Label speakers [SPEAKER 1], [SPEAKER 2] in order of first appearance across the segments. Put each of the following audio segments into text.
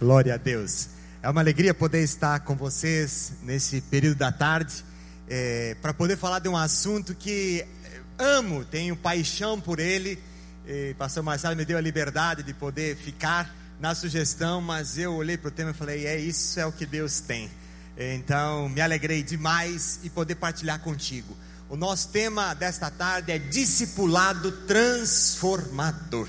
[SPEAKER 1] Glória a Deus. É uma alegria poder estar com vocês nesse período da tarde, é, para poder falar de um assunto que amo, tenho paixão por ele. E pastor Marcelo me deu a liberdade de poder ficar na sugestão, mas eu olhei para o tema e falei: é isso é o que Deus tem. Então me alegrei demais e poder partilhar contigo. O nosso tema desta tarde é discipulado transformador.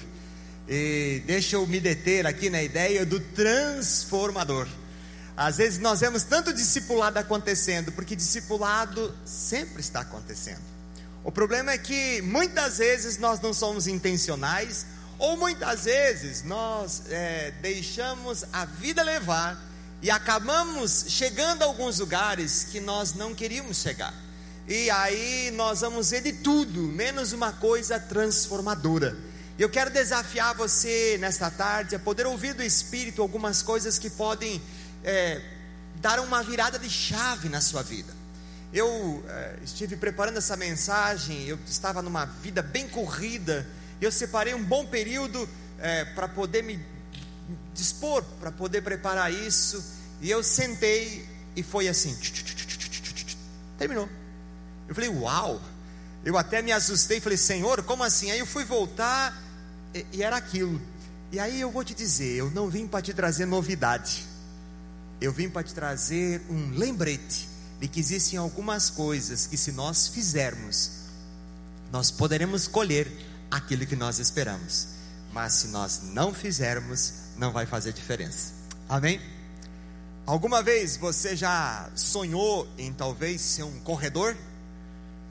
[SPEAKER 1] E deixa eu me deter aqui na ideia do transformador. Às vezes nós vemos tanto discipulado acontecendo, porque discipulado sempre está acontecendo. O problema é que muitas vezes nós não somos intencionais, ou muitas vezes nós é, deixamos a vida levar e acabamos chegando a alguns lugares que nós não queríamos chegar. E aí nós vamos ver de tudo, menos uma coisa transformadora. E eu quero desafiar você nesta tarde a poder ouvir do Espírito algumas coisas que podem é, dar uma virada de chave na sua vida. Eu é, estive preparando essa mensagem, eu estava numa vida bem corrida, eu separei um bom período é, para poder me dispor, para poder preparar isso, e eu sentei e foi assim, terminou. Eu falei, uau! Eu até me assustei, falei, Senhor, como assim? Aí eu fui voltar e, era aquilo. E aí eu vou te dizer, eu não vim para te trazer novidade. Eu vim para te trazer um lembrete de que existem algumas coisas que se nós fizermos, nós poderemos colher aquilo que nós esperamos. Mas se nós não fizermos, não vai fazer diferença. Amém? Alguma vez você já sonhou em talvez ser um corredor?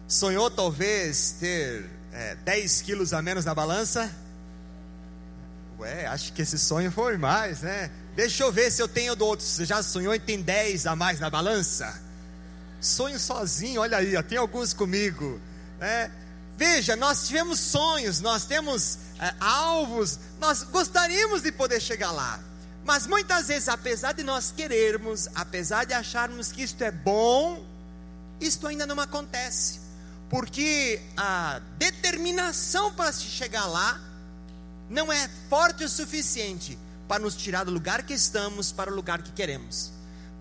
[SPEAKER 1] Sonhou talvez ter é, 10 quilos a menos na balança? Ué, acho que esse sonho foi mais, né? Deixa eu ver se eu tenho do outro. Você já sonhou e tem 10 a mais na balança? Sonho sozinho, olha aí, ó, tem alguns comigo. Né? Veja, nós tivemos sonhos, nós temos é, alvos, nós gostaríamos de poder chegar lá. Mas muitas vezes, apesar de nós querermos, apesar de acharmos que isto é bom, isto ainda não acontece. Porque a determinação para se chegar lá não é forte o suficiente para nos tirar do lugar que estamos para o lugar que queremos.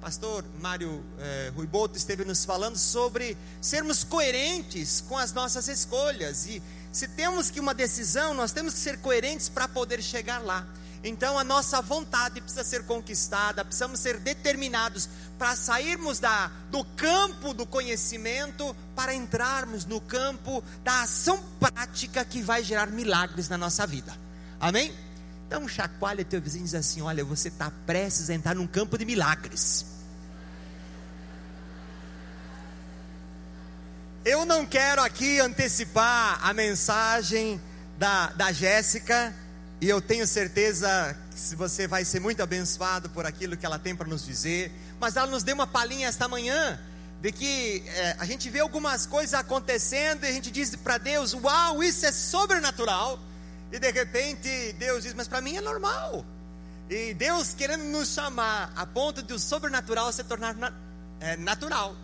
[SPEAKER 1] Pastor Mário eh, Rui Boto esteve nos falando sobre sermos coerentes com as nossas escolhas. E se temos que uma decisão, nós temos que ser coerentes para poder chegar lá. Então a nossa vontade precisa ser conquistada, precisamos ser determinados para sairmos da, do campo do conhecimento para entrarmos no campo da ação prática que vai gerar milagres na nossa vida. Amém? Então chacoalha teu vizinho e diz assim: olha, você está prestes a entrar num campo de milagres. Eu não quero aqui antecipar a mensagem da, da Jéssica, e eu tenho certeza que você vai ser muito abençoado por aquilo que ela tem para nos dizer, mas ela nos deu uma palhinha esta manhã de que é, a gente vê algumas coisas acontecendo e a gente diz para Deus: Uau, isso é sobrenatural. E de repente Deus diz: Mas para mim é normal. E Deus querendo nos chamar a ponto de o sobrenatural se tornar na, é, natural.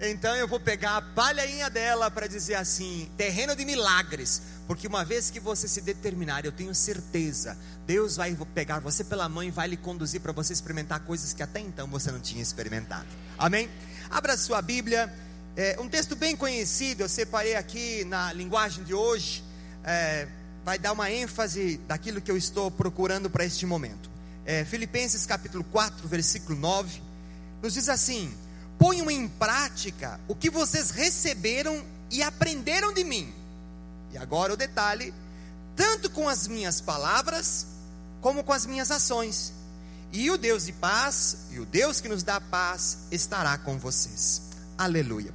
[SPEAKER 1] Então eu vou pegar a palhainha dela para dizer assim: terreno de milagres. Porque uma vez que você se determinar, eu tenho certeza, Deus vai pegar você pela mão e vai lhe conduzir para você experimentar coisas que até então você não tinha experimentado. Amém? Abra sua Bíblia. É, um texto bem conhecido, eu separei aqui na linguagem de hoje. É, vai dar uma ênfase daquilo que eu estou procurando para este momento. É, Filipenses capítulo 4, versículo 9, nos diz assim: ponham em prática o que vocês receberam e aprenderam de mim. E agora o detalhe: tanto com as minhas palavras, como com as minhas ações. E o Deus de paz, e o Deus que nos dá paz, estará com vocês. Aleluia.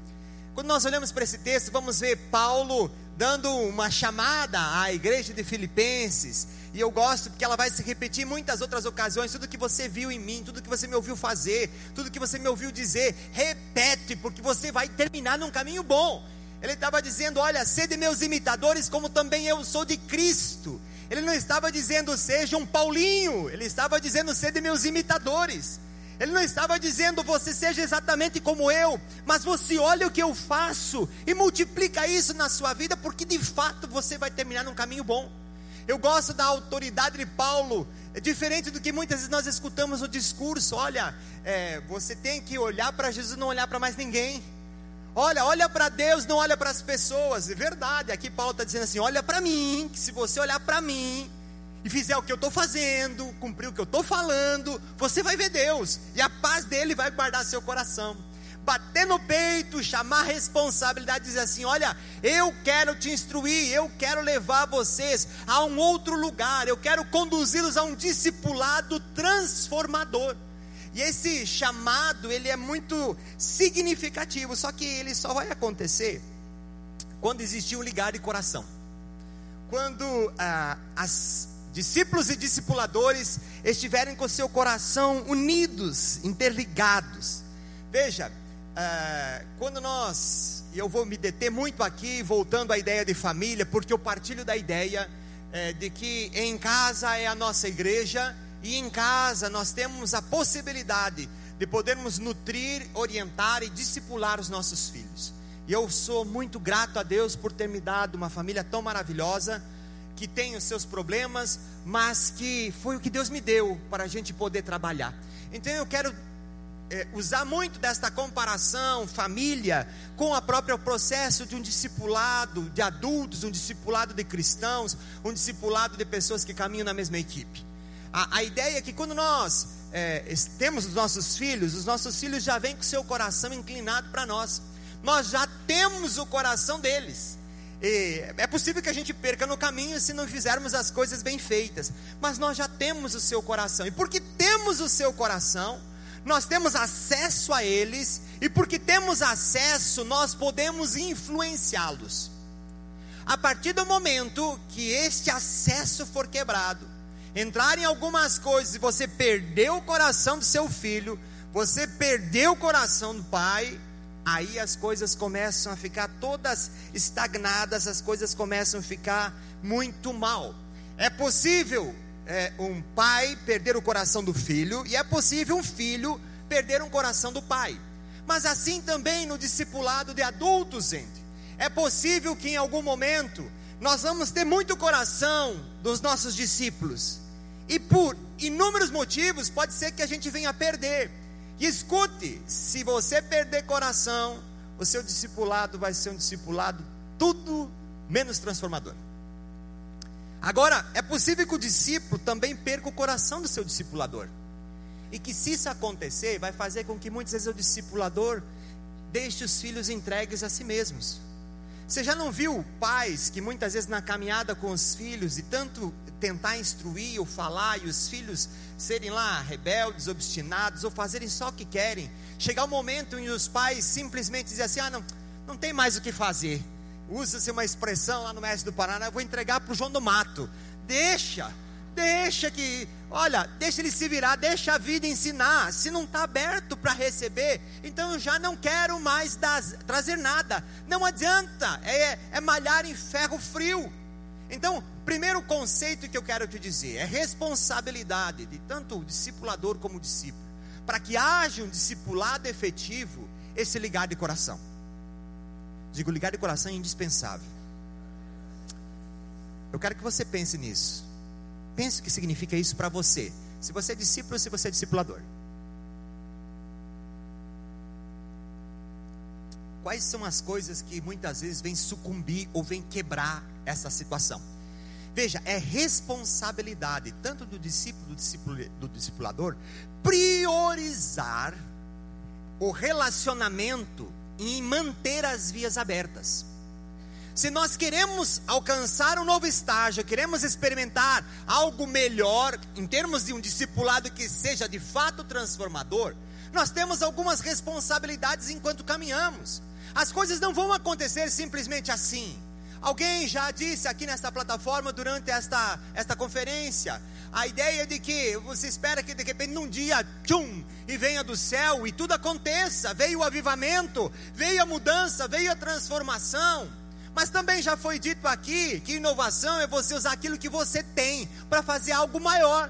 [SPEAKER 1] Quando nós olhamos para esse texto, vamos ver Paulo dando uma chamada à igreja de Filipenses. E eu gosto porque ela vai se repetir em muitas outras ocasiões. Tudo que você viu em mim, tudo que você me ouviu fazer, tudo que você me ouviu dizer, repete, porque você vai terminar num caminho bom. Ele estava dizendo: Olha, sede meus imitadores, como também eu sou de Cristo. Ele não estava dizendo, seja um Paulinho, ele estava dizendo, sede meus imitadores. Ele não estava dizendo você seja exatamente como eu, mas você olha o que eu faço e multiplica isso na sua vida, porque de fato você vai terminar num caminho bom. Eu gosto da autoridade de Paulo É diferente do que muitas vezes nós escutamos no discurso. Olha, é, você tem que olhar para Jesus, não olhar para mais ninguém. Olha, olha para Deus, não olha para as pessoas. É verdade. Aqui Paulo está dizendo assim: olha para mim, que se você olhar para mim e fizer o que eu estou fazendo, cumprir o que eu estou falando, você vai ver Deus e a paz dele vai guardar seu coração bater no peito, chamar responsabilidade, dizer assim: olha, eu quero te instruir, eu quero levar vocês a um outro lugar, eu quero conduzi-los a um discipulado transformador. E esse chamado, ele é muito significativo, só que ele só vai acontecer quando existir um ligar de coração. Quando ah, as discípulos e discipuladores estiverem com seu coração unidos, interligados. Veja, é, quando nós, e eu vou me deter muito aqui, voltando à ideia de família, porque eu partilho da ideia é, de que em casa é a nossa igreja, e em casa nós temos a possibilidade de podermos nutrir, orientar e discipular os nossos filhos. E eu sou muito grato a Deus por ter me dado uma família tão maravilhosa, que tem os seus problemas, mas que foi o que Deus me deu para a gente poder trabalhar. Então eu quero é, usar muito desta comparação, família, com o próprio processo de um discipulado de adultos, um discipulado de cristãos, um discipulado de pessoas que caminham na mesma equipe. A, a ideia é que quando nós é, temos os nossos filhos, os nossos filhos já vêm com seu coração inclinado para nós, nós já temos o coração deles. É possível que a gente perca no caminho se não fizermos as coisas bem feitas, mas nós já temos o seu coração, e porque temos o seu coração, nós temos acesso a eles, e porque temos acesso, nós podemos influenciá-los. A partir do momento que este acesso for quebrado, entrar em algumas coisas e você perdeu o coração do seu filho, você perdeu o coração do pai, aí as coisas começam a ficar todas estagnadas, as coisas começam a ficar muito mal. É possível é, um pai perder o coração do filho, e é possível um filho perder o coração do pai. Mas assim também no discipulado de adultos, gente. É possível que em algum momento nós vamos ter muito coração dos nossos discípulos. E por inúmeros motivos pode ser que a gente venha a perder. E escute, se você perder coração, o seu discipulado vai ser um discipulado tudo menos transformador. Agora, é possível que o discípulo também perca o coração do seu discipulador. E que se isso acontecer, vai fazer com que muitas vezes o discipulador deixe os filhos entregues a si mesmos. Você já não viu pais que muitas vezes na caminhada com os filhos e tanto tentar instruir ou falar e os filhos serem lá rebeldes, obstinados ou fazerem só o que querem, chegar o um momento em os pais simplesmente dizem assim: ah, não, não tem mais o que fazer usa-se uma expressão lá no Mestre do Paraná, eu vou entregar para o João do Mato. Deixa, deixa que, olha, deixa ele se virar, deixa a vida ensinar. Se não está aberto para receber, então eu já não quero mais dar, trazer nada. Não adianta, é, é malhar em ferro frio. Então, primeiro conceito que eu quero te dizer é responsabilidade de tanto o discipulador como o discípulo. Para que haja um discipulado efetivo, esse ligar de coração. Digo, ligar de coração é indispensável. Eu quero que você pense nisso. Pense o que significa isso para você. Se você é discípulo, se você é discipulador. Quais são as coisas que muitas vezes vêm sucumbir ou vêm quebrar essa situação? Veja, é responsabilidade tanto do discípulo, do, discípulo, do discipulador, priorizar o relacionamento em manter as vias abertas. Se nós queremos alcançar um novo estágio, queremos experimentar algo melhor, em termos de um discipulado que seja de fato transformador, nós temos algumas responsabilidades enquanto caminhamos. As coisas não vão acontecer simplesmente assim. Alguém já disse aqui nesta plataforma durante esta, esta conferência, a ideia de que você espera que de repente num dia, tchum, e venha do céu e tudo aconteça. Veio o avivamento, veio a mudança, veio a transformação. Mas também já foi dito aqui que inovação é você usar aquilo que você tem para fazer algo maior.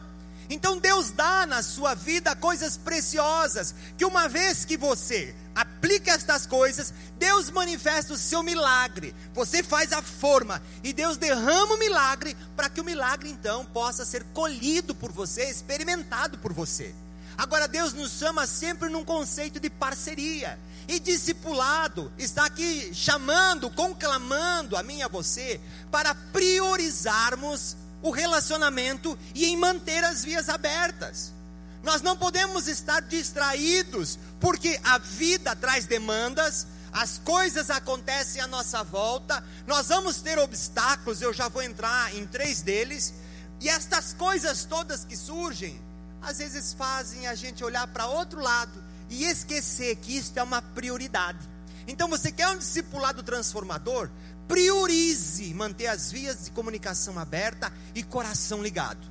[SPEAKER 1] Então Deus dá na sua vida coisas preciosas, que uma vez que você aplica estas coisas, Deus manifesta o seu milagre. Você faz a forma e Deus derrama o milagre para que o milagre então possa ser colhido por você, experimentado por você. Agora Deus nos chama sempre num conceito de parceria. E discipulado está aqui chamando, conclamando a mim e a você para priorizarmos o relacionamento e em manter as vias abertas. Nós não podemos estar distraídos, porque a vida traz demandas, as coisas acontecem à nossa volta, nós vamos ter obstáculos, eu já vou entrar em três deles, e estas coisas todas que surgem, às vezes fazem a gente olhar para outro lado e esquecer que isso é uma prioridade. Então, você quer um discipulado transformador? Priorize manter as vias de comunicação aberta e coração ligado.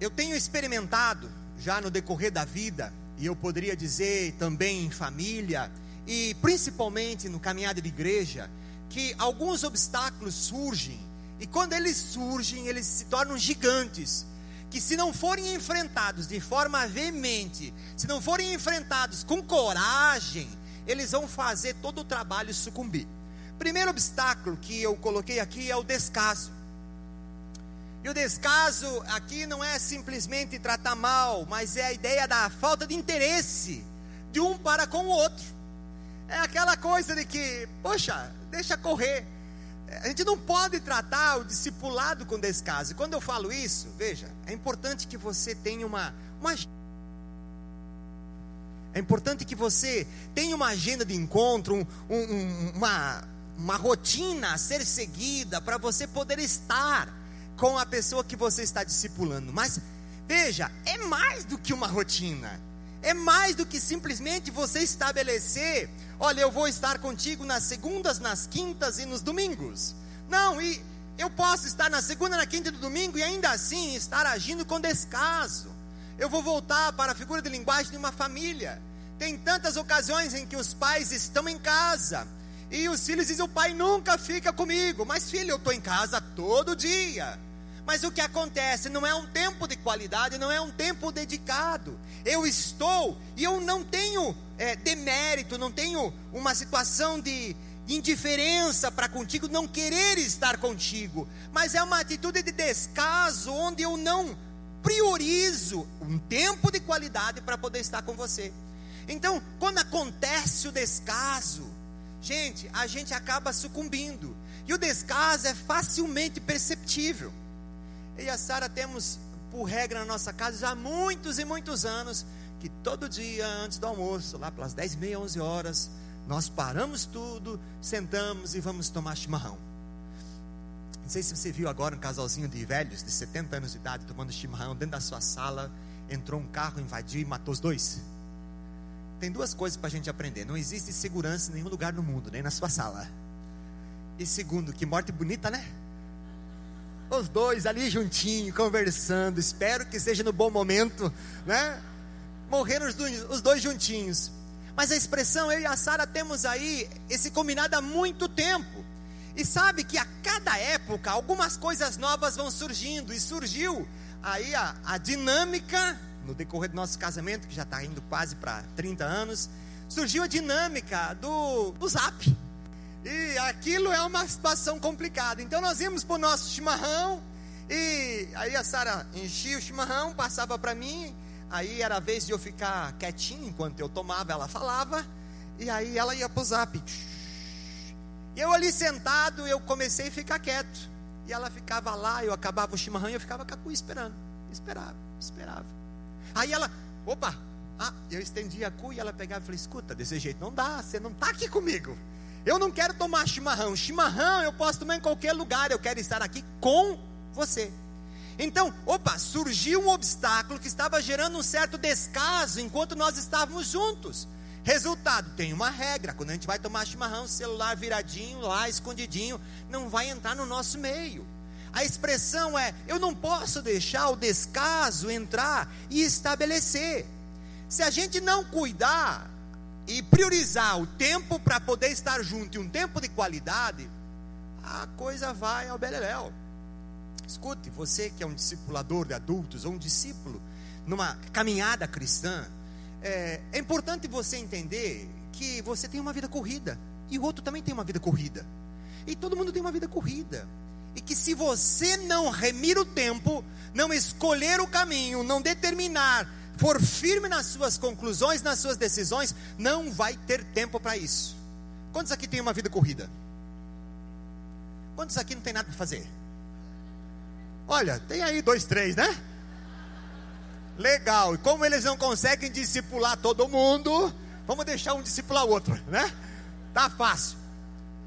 [SPEAKER 1] Eu tenho experimentado já no decorrer da vida, e eu poderia dizer também em família, e principalmente no caminhada de igreja, que alguns obstáculos surgem, e quando eles surgem, eles se tornam gigantes, que se não forem enfrentados de forma veemente, se não forem enfrentados com coragem, eles vão fazer todo o trabalho sucumbir. Primeiro obstáculo que eu coloquei aqui é o descaso. E o descaso aqui não é simplesmente tratar mal, mas é a ideia da falta de interesse de um para com o outro. É aquela coisa de que, poxa, deixa correr. A gente não pode tratar o discipulado com descaso. E quando eu falo isso, veja, é importante que você tenha uma, uma é importante que você tenha uma agenda de encontro, um, um, uma, uma rotina a ser seguida para você poder estar com a pessoa que você está discipulando. Mas veja, é mais do que uma rotina. É mais do que simplesmente você estabelecer, olha, eu vou estar contigo nas segundas, nas quintas e nos domingos. Não, e eu posso estar na segunda, na quinta e no domingo e ainda assim estar agindo com descaso. Eu vou voltar para a figura de linguagem de uma família. Tem tantas ocasiões em que os pais estão em casa e os filhos dizem: O pai nunca fica comigo, mas filho, eu estou em casa todo dia. Mas o que acontece não é um tempo de qualidade, não é um tempo dedicado. Eu estou e eu não tenho é, demérito, não tenho uma situação de indiferença para contigo, não querer estar contigo, mas é uma atitude de descaso onde eu não priorizo um tempo de qualidade para poder estar com você. Então, quando acontece o descaso, gente, a gente acaba sucumbindo. E o descaso é facilmente perceptível. Eu e a Sara temos por regra na nossa casa já há muitos e muitos anos que todo dia antes do almoço, lá pelas 10 e meia, 11 horas, nós paramos tudo, sentamos e vamos tomar chimarrão. Não sei se você viu agora um casalzinho de velhos de 70 anos de idade tomando chimarrão dentro da sua sala. Entrou um carro, invadiu e matou os dois. Tem duas coisas para a gente aprender: não existe segurança em nenhum lugar no mundo, nem na sua sala. E segundo, que morte bonita, né? Os dois ali juntinho, conversando. Espero que seja no bom momento, né? Morreram os dois, os dois juntinhos. Mas a expressão eu e a Sara temos aí esse combinado há muito tempo. E sabe que a cada época algumas coisas novas vão surgindo. E surgiu aí a, a dinâmica, no decorrer do nosso casamento, que já está indo quase para 30 anos, surgiu a dinâmica do, do zap. E aquilo é uma situação complicada. Então nós íamos para o nosso chimarrão. E aí a Sara enchia o chimarrão, passava para mim. Aí era a vez de eu ficar quietinho enquanto eu tomava, ela falava. E aí ela ia para o zap. E eu ali sentado, eu comecei a ficar quieto. E ela ficava lá, eu acabava o chimarrão e eu ficava cacu esperando. Esperava, esperava. Aí ela, opa, ah, eu estendi a cu e ela pegava e falou: escuta, desse jeito não dá, você não está aqui comigo. Eu não quero tomar chimarrão. Chimarrão eu posso tomar em qualquer lugar, eu quero estar aqui com você. Então, opa, surgiu um obstáculo que estava gerando um certo descaso enquanto nós estávamos juntos. Resultado, tem uma regra: quando a gente vai tomar chimarrão, celular viradinho lá, escondidinho, não vai entrar no nosso meio. A expressão é: eu não posso deixar o descaso entrar e estabelecer. Se a gente não cuidar e priorizar o tempo para poder estar junto e um tempo de qualidade, a coisa vai ao beleléu. Escute, você que é um discipulador de adultos ou um discípulo numa caminhada cristã, é, é importante você entender que você tem uma vida corrida e o outro também tem uma vida corrida. E todo mundo tem uma vida corrida. E que se você não remir o tempo, não escolher o caminho, não determinar, for firme nas suas conclusões, nas suas decisões, não vai ter tempo para isso. Quantos aqui tem uma vida corrida? Quantos aqui não tem nada para fazer? Olha, tem aí dois, três, né? Legal. E como eles não conseguem discipular todo mundo, vamos deixar um discipular o outro, né? Tá fácil.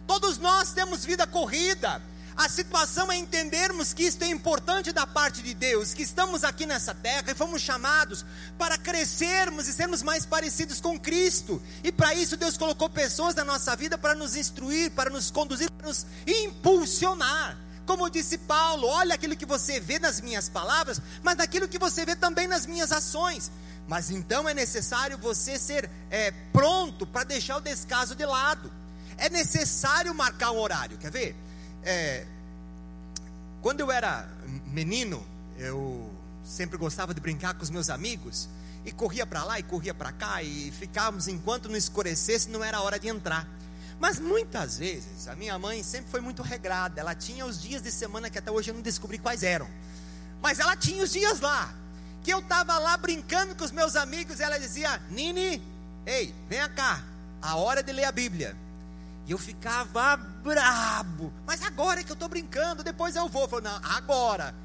[SPEAKER 1] Todos nós temos vida corrida. A situação é entendermos que isto é importante da parte de Deus, que estamos aqui nessa terra e fomos chamados para crescermos e sermos mais parecidos com Cristo. E para isso Deus colocou pessoas na nossa vida para nos instruir, para nos conduzir, para nos impulsionar. Como disse Paulo, olha aquilo que você vê nas minhas palavras, mas naquilo que você vê também nas minhas ações. Mas então é necessário você ser é, pronto para deixar o descaso de lado. É necessário marcar um horário. Quer ver? É, quando eu era menino, eu sempre gostava de brincar com os meus amigos e corria para lá e corria para cá e ficávamos enquanto não escurecesse, não era hora de entrar. Mas muitas vezes, a minha mãe sempre foi muito regrada. Ela tinha os dias de semana que até hoje eu não descobri quais eram. Mas ela tinha os dias lá. Que eu estava lá brincando com os meus amigos. E ela dizia: Nini, ei, vem cá. A hora de ler a Bíblia. E eu ficava brabo. Mas agora é que eu estou brincando. Depois eu vou. Eu falei, não, agora.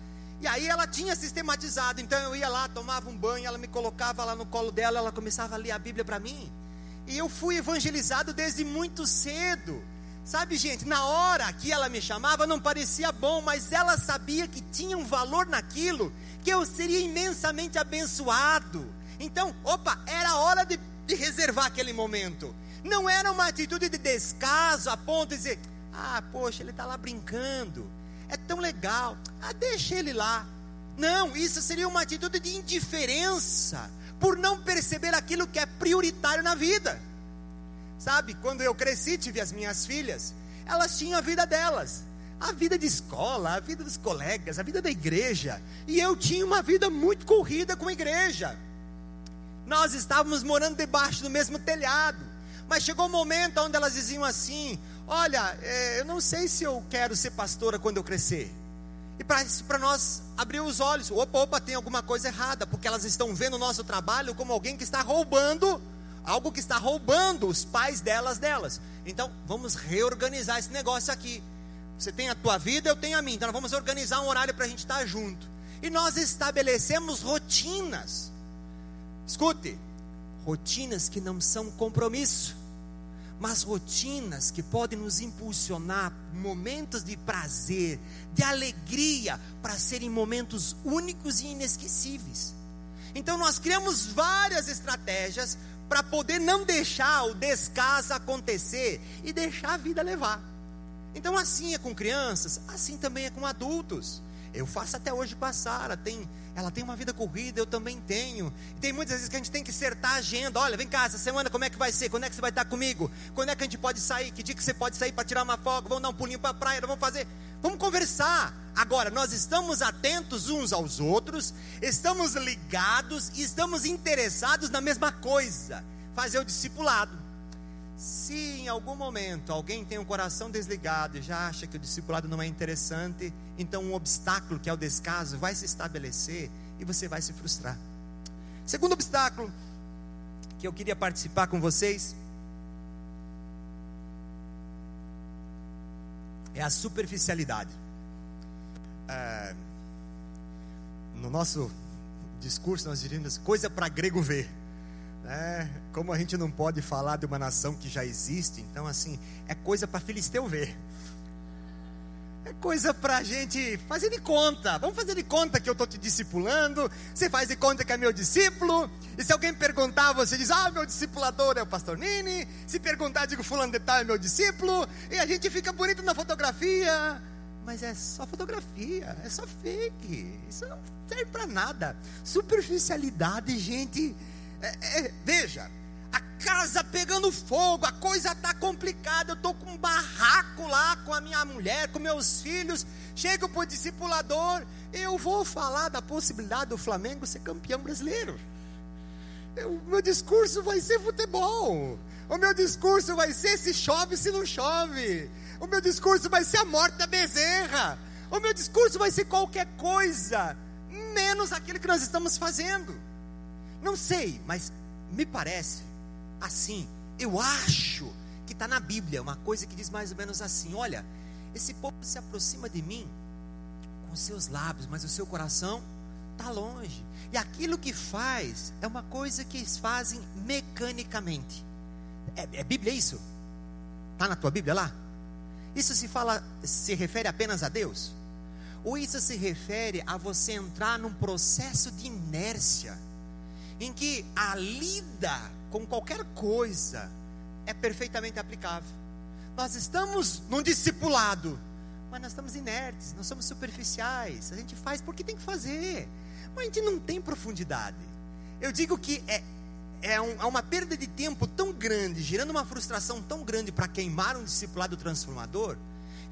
[SPEAKER 1] E aí ela tinha sistematizado. Então eu ia lá, tomava um banho. Ela me colocava lá no colo dela. Ela começava a ler a Bíblia para mim. E eu fui evangelizado desde muito cedo. Sabe, gente, na hora que ela me chamava não parecia bom, mas ela sabia que tinha um valor naquilo, que eu seria imensamente abençoado. Então, opa, era hora de, de reservar aquele momento. Não era uma atitude de descaso a ponto de dizer: ah, poxa, ele está lá brincando, é tão legal, ah, deixa ele lá. Não, isso seria uma atitude de indiferença por não perceber aquilo que é prioritário na vida. Sabe, quando eu cresci, tive as minhas filhas, elas tinham a vida delas, a vida de escola, a vida dos colegas, a vida da igreja, e eu tinha uma vida muito corrida com a igreja. Nós estávamos morando debaixo do mesmo telhado, mas chegou um momento onde elas diziam assim: Olha, é, eu não sei se eu quero ser pastora quando eu crescer. E para nós abrir os olhos, opa, opa, tem alguma coisa errada, porque elas estão vendo o nosso trabalho como alguém que está roubando, algo que está roubando os pais delas delas. Então, vamos reorganizar esse negócio aqui. Você tem a tua vida, eu tenho a minha. Então, vamos organizar um horário para a gente estar junto. E nós estabelecemos rotinas. Escute, rotinas que não são compromisso mas rotinas que podem nos impulsionar momentos de prazer, de alegria, para serem momentos únicos e inesquecíveis. Então nós criamos várias estratégias para poder não deixar o descaso acontecer e deixar a vida levar. Então assim é com crianças, assim também é com adultos. Eu faço até hoje com a Sara, tem ela tem uma vida corrida, eu também tenho. E tem muitas vezes que a gente tem que acertar a agenda. Olha, vem cá, essa semana como é que vai ser? Quando é que você vai estar comigo? Quando é que a gente pode sair? Que dia que você pode sair para tirar uma folga? Vamos dar um pulinho para a praia, vamos fazer. Vamos conversar. Agora, nós estamos atentos uns aos outros, estamos ligados e estamos interessados na mesma coisa: fazer o discipulado. Se em algum momento alguém tem um coração desligado e já acha que o discipulado não é interessante, então um obstáculo que é o descaso vai se estabelecer e você vai se frustrar. Segundo obstáculo que eu queria participar com vocês é a superficialidade. É, no nosso discurso nós diríamos coisa para grego ver. É, como a gente não pode falar de uma nação que já existe, então assim, é coisa para filisteu ver. É coisa para a gente fazer de conta. Vamos fazer de conta que eu estou te discipulando. Você faz de conta que é meu discípulo. E se alguém perguntar, você diz: Ah, meu discipulador é o pastor Nini. Se perguntar, digo: Fulano de Tal é meu discípulo. E a gente fica bonito na fotografia. Mas é só fotografia, é só fake. Isso não serve para nada. Superficialidade, gente é, é, veja, a casa pegando fogo, a coisa está complicada, eu estou com um barraco lá com a minha mulher, com meus filhos. Chego para o discipulador, eu vou falar da possibilidade do Flamengo ser campeão brasileiro. O meu discurso vai ser futebol. O meu discurso vai ser se chove, se não chove. O meu discurso vai ser a morte da bezerra. O meu discurso vai ser qualquer coisa, menos aquilo que nós estamos fazendo. Não sei, mas me parece assim. Eu acho que está na Bíblia uma coisa que diz mais ou menos assim: olha, esse povo se aproxima de mim com seus lábios, mas o seu coração está longe. E aquilo que faz é uma coisa que eles fazem mecanicamente. É, é Bíblia isso? Está na tua Bíblia lá? Isso se fala, se refere apenas a Deus? Ou isso se refere a você entrar num processo de inércia, em que a lida com qualquer coisa é perfeitamente aplicável. Nós estamos num discipulado, mas nós estamos inertes, nós somos superficiais. A gente faz porque tem que fazer, mas a gente não tem profundidade. Eu digo que é, é, um, é uma perda de tempo tão grande, gerando uma frustração tão grande para queimar um discipulado transformador,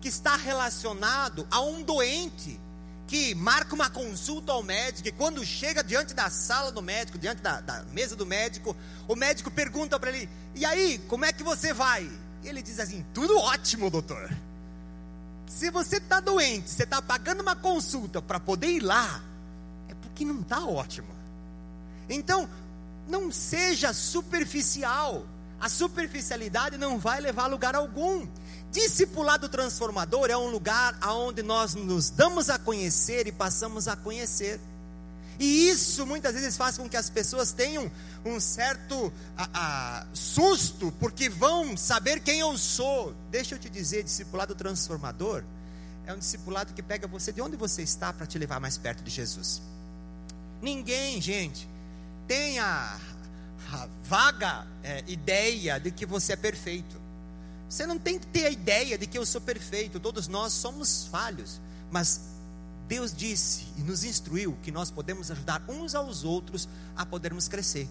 [SPEAKER 1] que está relacionado a um doente que marca uma consulta ao médico e quando chega diante da sala do médico, diante da, da mesa do médico, o médico pergunta para ele: E aí, como é que você vai? E ele diz assim: Tudo ótimo, doutor. Se você está doente, você está pagando uma consulta para poder ir lá, é porque não está ótimo. Então, não seja superficial. A superficialidade não vai levar a lugar algum. Discipulado transformador é um lugar onde nós nos damos a conhecer e passamos a conhecer. E isso muitas vezes faz com que as pessoas tenham um certo a, a, susto, porque vão saber quem eu sou. Deixa eu te dizer: discipulado transformador é um discipulado que pega você de onde você está para te levar mais perto de Jesus. Ninguém, gente, tem a, a vaga é, ideia de que você é perfeito. Você não tem que ter a ideia de que eu sou perfeito, todos nós somos falhos, mas Deus disse e nos instruiu que nós podemos ajudar uns aos outros a podermos crescer.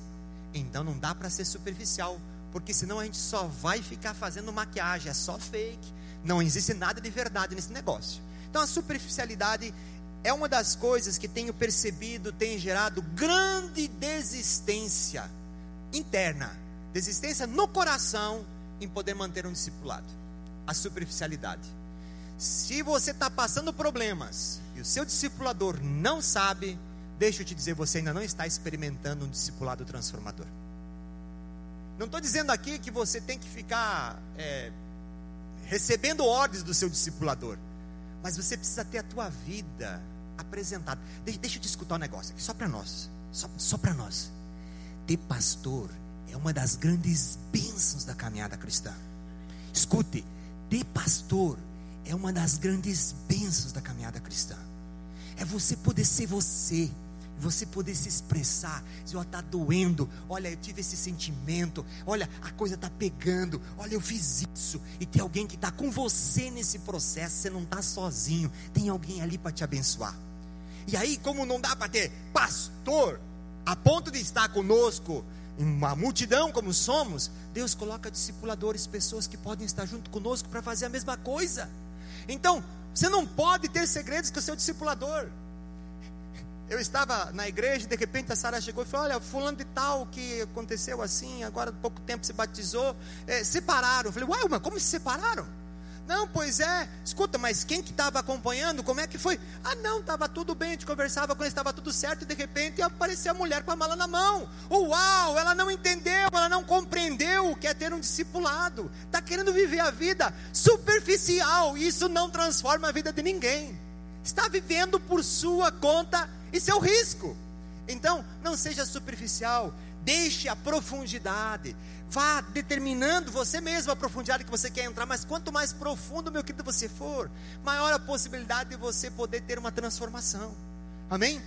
[SPEAKER 1] Então não dá para ser superficial, porque senão a gente só vai ficar fazendo maquiagem, é só fake. Não existe nada de verdade nesse negócio. Então a superficialidade é uma das coisas que tenho percebido tem gerado grande desistência interna, desistência no coração em poder manter um discipulado. A superficialidade. Se você está passando problemas e o seu discipulador não sabe, deixa eu te dizer, você ainda não está experimentando um discipulado transformador. Não estou dizendo aqui que você tem que ficar é, recebendo ordens do seu discipulador, mas você precisa ter a tua vida apresentado. Deixa, deixa eu te escutar um negócio aqui, só para nós. Só, só para nós. Ter pastor é uma das grandes bênçãos da caminhada cristã. Escute, ter pastor é uma das grandes bênçãos da caminhada cristã. É você poder ser você você poder se expressar, se está doendo, olha, eu tive esse sentimento, olha, a coisa está pegando, olha, eu fiz isso, e tem alguém que está com você nesse processo, você não está sozinho, tem alguém ali para te abençoar. E aí, como não dá para ter pastor a ponto de estar conosco, uma multidão como somos, Deus coloca discipuladores, pessoas que podem estar junto conosco para fazer a mesma coisa. Então, você não pode ter segredos com o seu discipulador. Eu estava na igreja, de repente a Sara chegou e falou: Olha, fulano de tal que aconteceu assim, agora há pouco tempo se batizou, é, separaram. Eu falei: Ué, mas como se separaram? Não, pois é. Escuta, mas quem que estava acompanhando? Como é que foi? Ah, não, estava tudo bem. A gente conversava com ele, estava tudo certo. E de repente apareceu a mulher com a mala na mão. Uau, ela não entendeu, ela não compreendeu o que é ter um discipulado. Está querendo viver a vida superficial. E isso não transforma a vida de ninguém. Está vivendo por sua conta e seu risco. Então, não seja superficial. Deixe a profundidade. Vá determinando você mesmo a profundidade que você quer entrar, mas quanto mais profundo, meu querido, você for, maior a possibilidade de você poder ter uma transformação. Amém?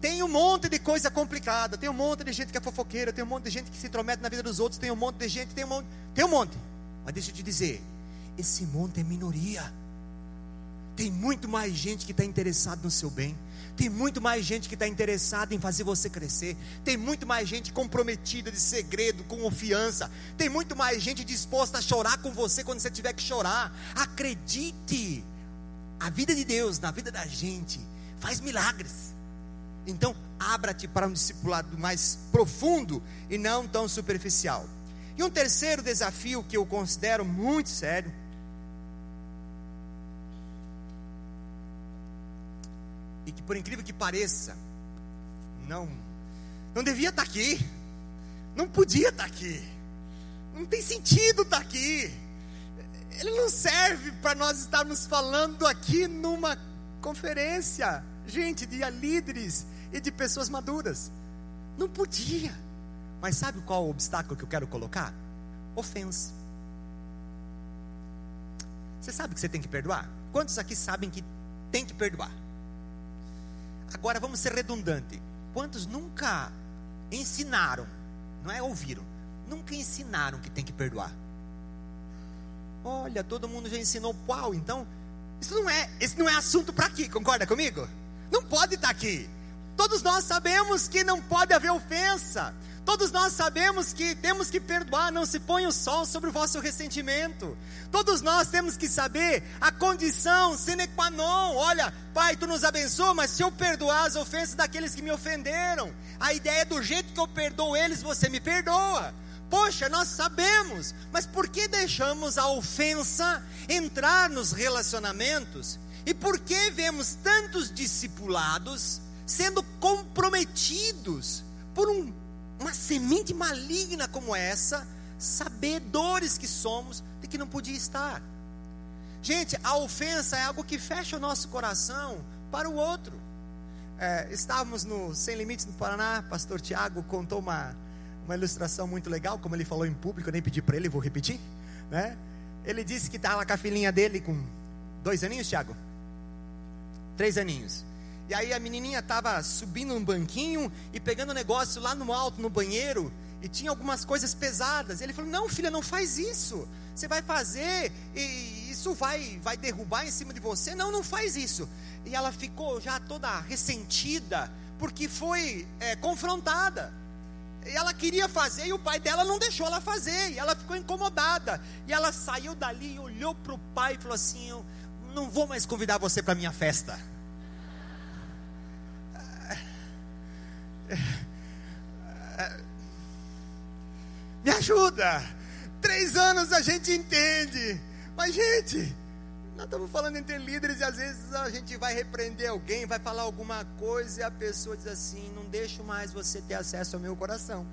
[SPEAKER 1] Tem um monte de coisa complicada, tem um monte de gente que é fofoqueira, tem um monte de gente que se intromete na vida dos outros, tem um monte de gente, tem um monte, tem um monte. Mas deixa eu te dizer, esse monte é minoria. Tem muito mais gente que está interessado no seu bem. Tem muito mais gente que está interessada em fazer você crescer. Tem muito mais gente comprometida de segredo, com confiança. Tem muito mais gente disposta a chorar com você quando você tiver que chorar. Acredite, a vida de Deus na vida da gente faz milagres. Então, abra-te para um discipulado mais profundo e não tão superficial. E um terceiro desafio que eu considero muito sério que por incrível que pareça, não não devia estar aqui. Não podia estar aqui. Não tem sentido estar aqui. Ele não serve para nós estarmos falando aqui numa conferência, gente, de líderes e de pessoas maduras. Não podia. Mas sabe qual o obstáculo que eu quero colocar? Ofensa. Você sabe que você tem que perdoar? Quantos aqui sabem que tem que perdoar? Agora vamos ser redundante. Quantos nunca ensinaram, não é ouviram, nunca ensinaram que tem que perdoar? Olha, todo mundo já ensinou qual, então isso não é, esse não é assunto para aqui, concorda comigo? Não pode estar tá aqui. Todos nós sabemos que não pode haver ofensa. Todos nós sabemos que temos que perdoar, não se põe o sol sobre o vosso ressentimento. Todos nós temos que saber a condição sine qua non. Olha, Pai, tu nos abençoa, mas se eu perdoar as ofensas daqueles que me ofenderam, a ideia é do jeito que eu perdoo eles, você me perdoa. Poxa, nós sabemos, mas por que deixamos a ofensa entrar nos relacionamentos? E por que vemos tantos discipulados sendo comprometidos por um uma semente maligna como essa, sabedores que somos de que não podia estar. Gente, a ofensa é algo que fecha o nosso coração para o outro. É, estávamos no Sem Limites no Paraná, pastor Tiago contou uma, uma ilustração muito legal, como ele falou em público, eu nem pedi para ele, vou repetir. Né? Ele disse que estava com a filhinha dele com dois aninhos, Tiago? Três aninhos. E aí a menininha estava subindo um banquinho e pegando o negócio lá no alto, no banheiro, e tinha algumas coisas pesadas. Ele falou: Não, filha, não faz isso. Você vai fazer e isso vai, vai derrubar em cima de você. Não, não faz isso. E ela ficou já toda ressentida, porque foi é, confrontada. E ela queria fazer e o pai dela não deixou ela fazer. E ela ficou incomodada. E ela saiu dali e olhou para o pai e falou assim: Eu não vou mais convidar você para minha festa. Me ajuda. Três anos a gente entende. Mas, gente, nós estamos falando entre líderes e às vezes a gente vai repreender alguém, vai falar alguma coisa e a pessoa diz assim: Não deixo mais você ter acesso ao meu coração.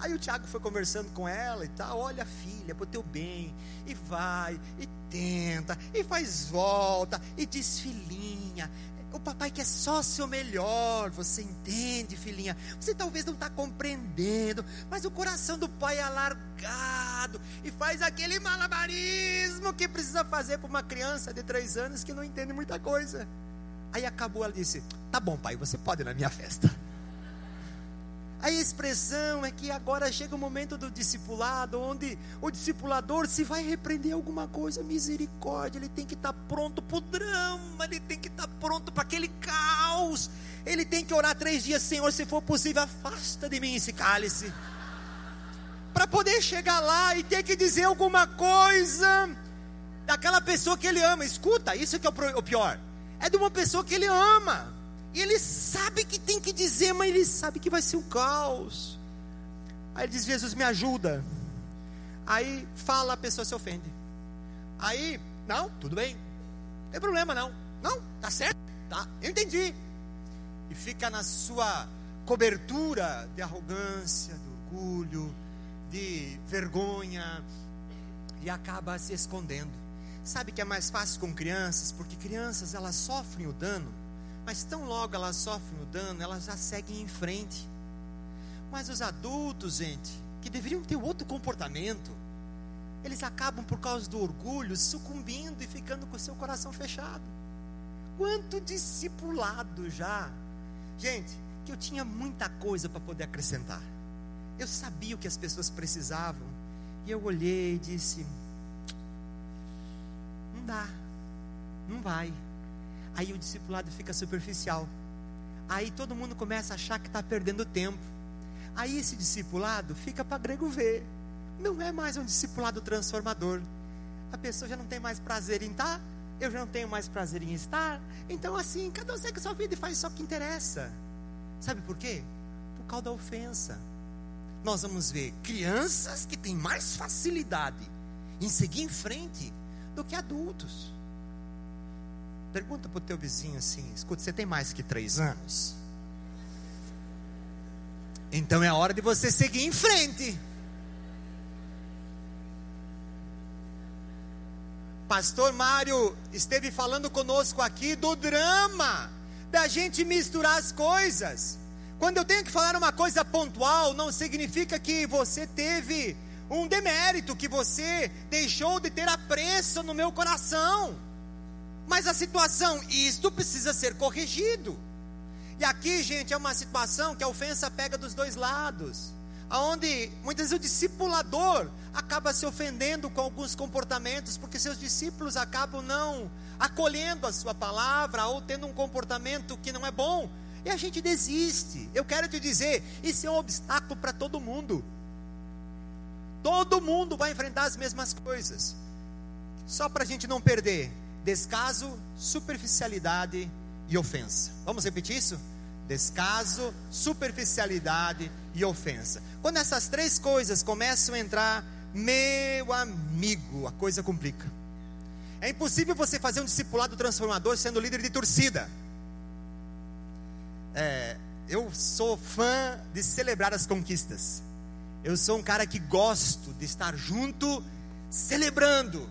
[SPEAKER 1] Aí o Tiago foi conversando com ela e tal, olha filha, para o teu bem, e vai, e tenta, e faz volta, e diz filhinha, o papai quer só seu melhor, você entende, filhinha? Você talvez não está compreendendo, mas o coração do pai é alargado e faz aquele malabarismo que precisa fazer para uma criança de três anos que não entende muita coisa. Aí acabou, ela disse: Tá bom, pai, você pode ir na minha festa. A expressão é que agora chega o momento do discipulado, onde o discipulador, se vai repreender alguma coisa, misericórdia, ele tem que estar tá pronto para o drama, ele tem que estar tá pronto para aquele caos, ele tem que orar três dias, Senhor, se for possível, afasta de mim esse cálice, para poder chegar lá e ter que dizer alguma coisa daquela pessoa que ele ama. Escuta, isso que é o pior, é de uma pessoa que ele ama. E ele sabe que tem que dizer, mas ele sabe que vai ser um caos. Aí ele diz: Jesus, me ajuda. Aí fala, a pessoa se ofende. Aí, não, tudo bem, não tem problema não. Não, tá certo, tá, eu entendi. E fica na sua cobertura de arrogância, de orgulho, de vergonha, e acaba se escondendo. Sabe que é mais fácil com crianças, porque crianças elas sofrem o dano mas tão logo elas sofrem o dano, elas já seguem em frente. Mas os adultos, gente, que deveriam ter outro comportamento, eles acabam por causa do orgulho sucumbindo e ficando com o seu coração fechado. Quanto discipulado já. Gente, que eu tinha muita coisa para poder acrescentar. Eu sabia o que as pessoas precisavam. E eu olhei e disse: não dá. Não vai. Aí o discipulado fica superficial. Aí todo mundo começa a achar que está perdendo tempo. Aí esse discipulado fica para grego ver. Não é mais um discipulado transformador. A pessoa já não tem mais prazer em estar, eu já não tenho mais prazer em estar. Então, assim, cada um segue a sua vida e faz só o que interessa. Sabe por quê? Por causa da ofensa. Nós vamos ver crianças que têm mais facilidade em seguir em frente do que adultos. Pergunta para o teu vizinho assim: escuta, você tem mais que três anos? Então é a hora de você seguir em frente. Pastor Mário esteve falando conosco aqui do drama da gente misturar as coisas. Quando eu tenho que falar uma coisa pontual, não significa que você teve um demérito, que você deixou de ter apreço no meu coração. Mas a situação, isto precisa ser corrigido. E aqui, gente, é uma situação que a ofensa pega dos dois lados aonde muitas vezes o discipulador acaba se ofendendo com alguns comportamentos, porque seus discípulos acabam não acolhendo a sua palavra ou tendo um comportamento que não é bom, e a gente desiste. Eu quero te dizer, isso é um obstáculo para todo mundo. Todo mundo vai enfrentar as mesmas coisas. Só para a gente não perder descaso, superficialidade e ofensa. Vamos repetir isso? Descaso, superficialidade e ofensa. Quando essas três coisas começam a entrar, meu amigo, a coisa complica. É impossível você fazer um discipulado transformador sendo líder de torcida. É, eu sou fã de celebrar as conquistas. Eu sou um cara que gosto de estar junto, celebrando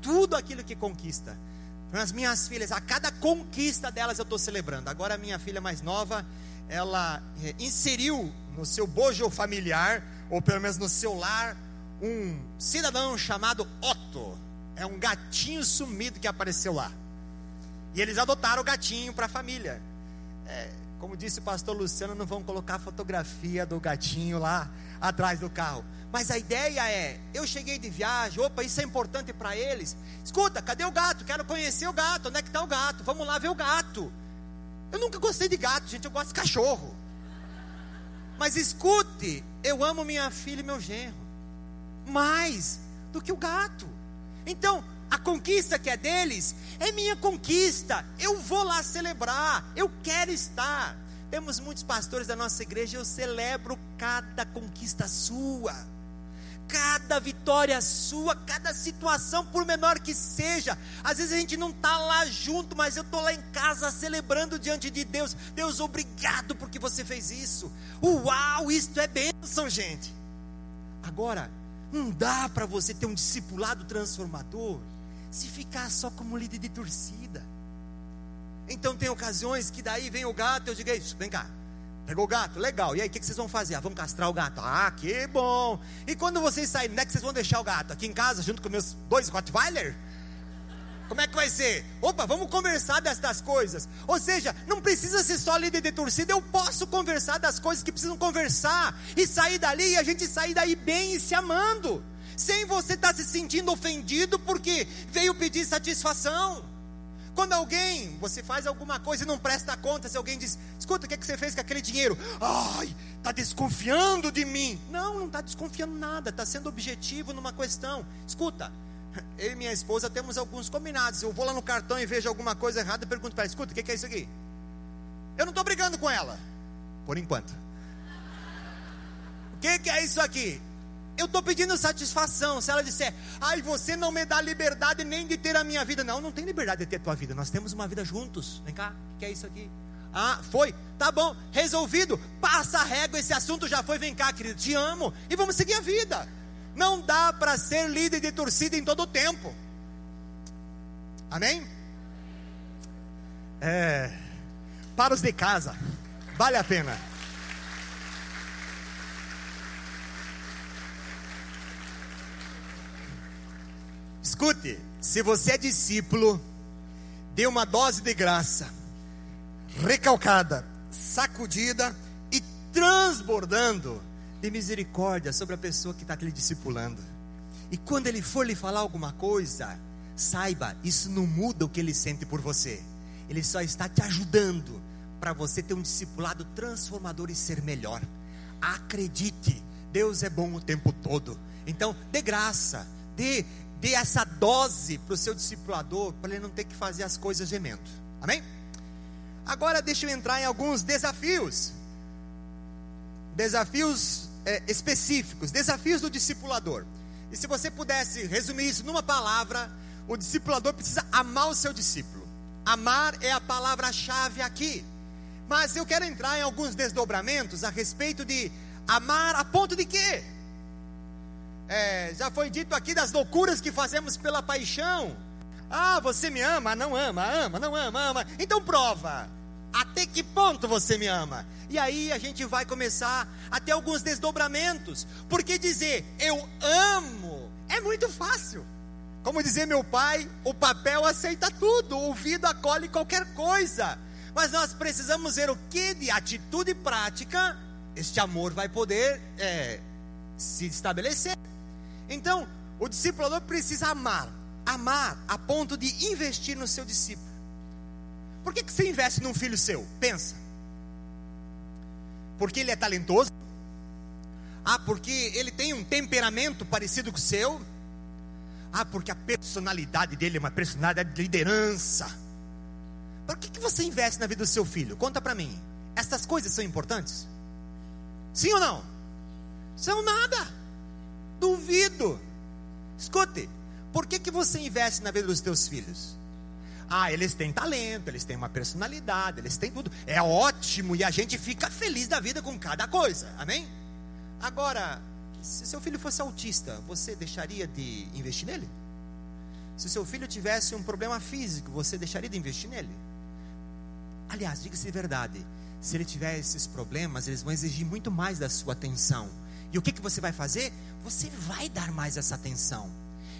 [SPEAKER 1] tudo aquilo que conquista. As minhas filhas, a cada conquista delas eu estou celebrando. Agora a minha filha mais nova, ela é, inseriu no seu bojo familiar, ou pelo menos no seu lar, um cidadão chamado Otto. É um gatinho sumido que apareceu lá. E eles adotaram o gatinho para a família. É, como disse o pastor Luciano, não vão colocar fotografia do gatinho lá atrás do carro. Mas a ideia é: eu cheguei de viagem, opa, isso é importante para eles. Escuta, cadê o gato? Quero conhecer o gato. Onde é que está o gato? Vamos lá ver o gato. Eu nunca gostei de gato, gente, eu gosto de cachorro. Mas escute, eu amo minha filha e meu genro mais do que o gato. Então, a conquista que é deles é minha conquista. Eu vou lá celebrar, eu quero estar. Temos muitos pastores da nossa igreja, eu celebro cada conquista sua cada vitória sua, cada situação, por menor que seja. Às vezes a gente não está lá junto, mas eu estou lá em casa celebrando diante de Deus. Deus, obrigado porque você fez isso. Uau, isto é bênção, gente. Agora, não dá para você ter um discipulado transformador se ficar só como líder de torcida. Então tem ocasiões que daí vem o gato, eu digo, vem cá, Pegou o gato? Legal. E aí, o que, vocês vão fazer? Ah, vamos castrar o gato. Ah, que bom. E quando vocês saírem, onde é que vocês vão deixar o gato? Aqui em casa, junto com meus dois Rottweiler? Como é que vai ser? Opa, vamos conversar destas coisas. Ou seja, não precisa ser só líder de torcida, eu posso conversar das coisas que precisam conversar e sair dali e a gente sair daí bem e se amando, sem você estar tá se sentindo ofendido porque veio pedir satisfação. Quando alguém, você faz alguma coisa e não presta conta, se alguém diz, escuta, o que, é que você fez com aquele dinheiro? Ai, está desconfiando de mim. Não, não está desconfiando nada, está sendo objetivo numa questão. Escuta, eu e minha esposa temos alguns combinados. Eu vou lá no cartão e vejo alguma coisa errada e pergunto para ela, escuta, o que, que é isso aqui? Eu não estou brigando com ela, por enquanto. O que, que é isso aqui? Eu estou pedindo satisfação. Se ela disser, ai, você não me dá liberdade nem de ter a minha vida. Não, não tem liberdade de ter a tua vida. Nós temos uma vida juntos. Vem cá, o que é isso aqui? Ah, foi? Tá bom, resolvido. Passa a régua, esse assunto já foi. Vem cá, querido, te amo. E vamos seguir a vida. Não dá para ser líder de torcida em todo o tempo. Amém? É. Para os de casa, vale a pena. Escute, se você é discípulo, dê uma dose de graça, recalcada, sacudida e transbordando de misericórdia sobre a pessoa que está lhe discipulando. E quando ele for lhe falar alguma coisa, saiba, isso não muda o que ele sente por você. Ele só está te ajudando para você ter um discipulado transformador e ser melhor. Acredite, Deus é bom o tempo todo. Então, dê graça, dê, dê essa dose para o seu discipulador, para ele não ter que fazer as coisas gemendo. Amém? Agora deixa eu entrar em alguns desafios. Desafios é, específicos, desafios do discipulador. E se você pudesse resumir isso numa palavra, o discipulador precisa amar o seu discípulo. Amar é a palavra-chave aqui. Mas eu quero entrar em alguns desdobramentos a respeito de amar a ponto de quê? É, já foi dito aqui das loucuras que fazemos pela paixão. Ah, você me ama? Não ama, ama, não ama, ama. Então prova. Até que ponto você me ama? E aí a gente vai começar a ter alguns desdobramentos. Porque dizer eu amo é muito fácil. Como dizia meu pai, o papel aceita tudo, o ouvido acolhe qualquer coisa. Mas nós precisamos ver o que de atitude prática este amor vai poder é, se estabelecer. Então, o discipulador precisa amar, amar a ponto de investir no seu discípulo. Por que, que você investe num filho seu? Pensa. Porque ele é talentoso? Ah, porque ele tem um temperamento parecido com o seu? Ah, porque a personalidade dele é uma personalidade de liderança. Por que, que você investe na vida do seu filho? Conta para mim. Estas coisas são importantes? Sim ou não? São nada. Duvido. Escute, por que, que você investe na vida dos teus filhos? Ah, eles têm talento, eles têm uma personalidade, eles têm tudo. É ótimo e a gente fica feliz da vida com cada coisa. Amém? Agora, se seu filho fosse autista, você deixaria de investir nele? Se seu filho tivesse um problema físico, você deixaria de investir nele? Aliás, diga-se de verdade, se ele tiver esses problemas, eles vão exigir muito mais da sua atenção. E o que, que você vai fazer? Você vai dar mais essa atenção.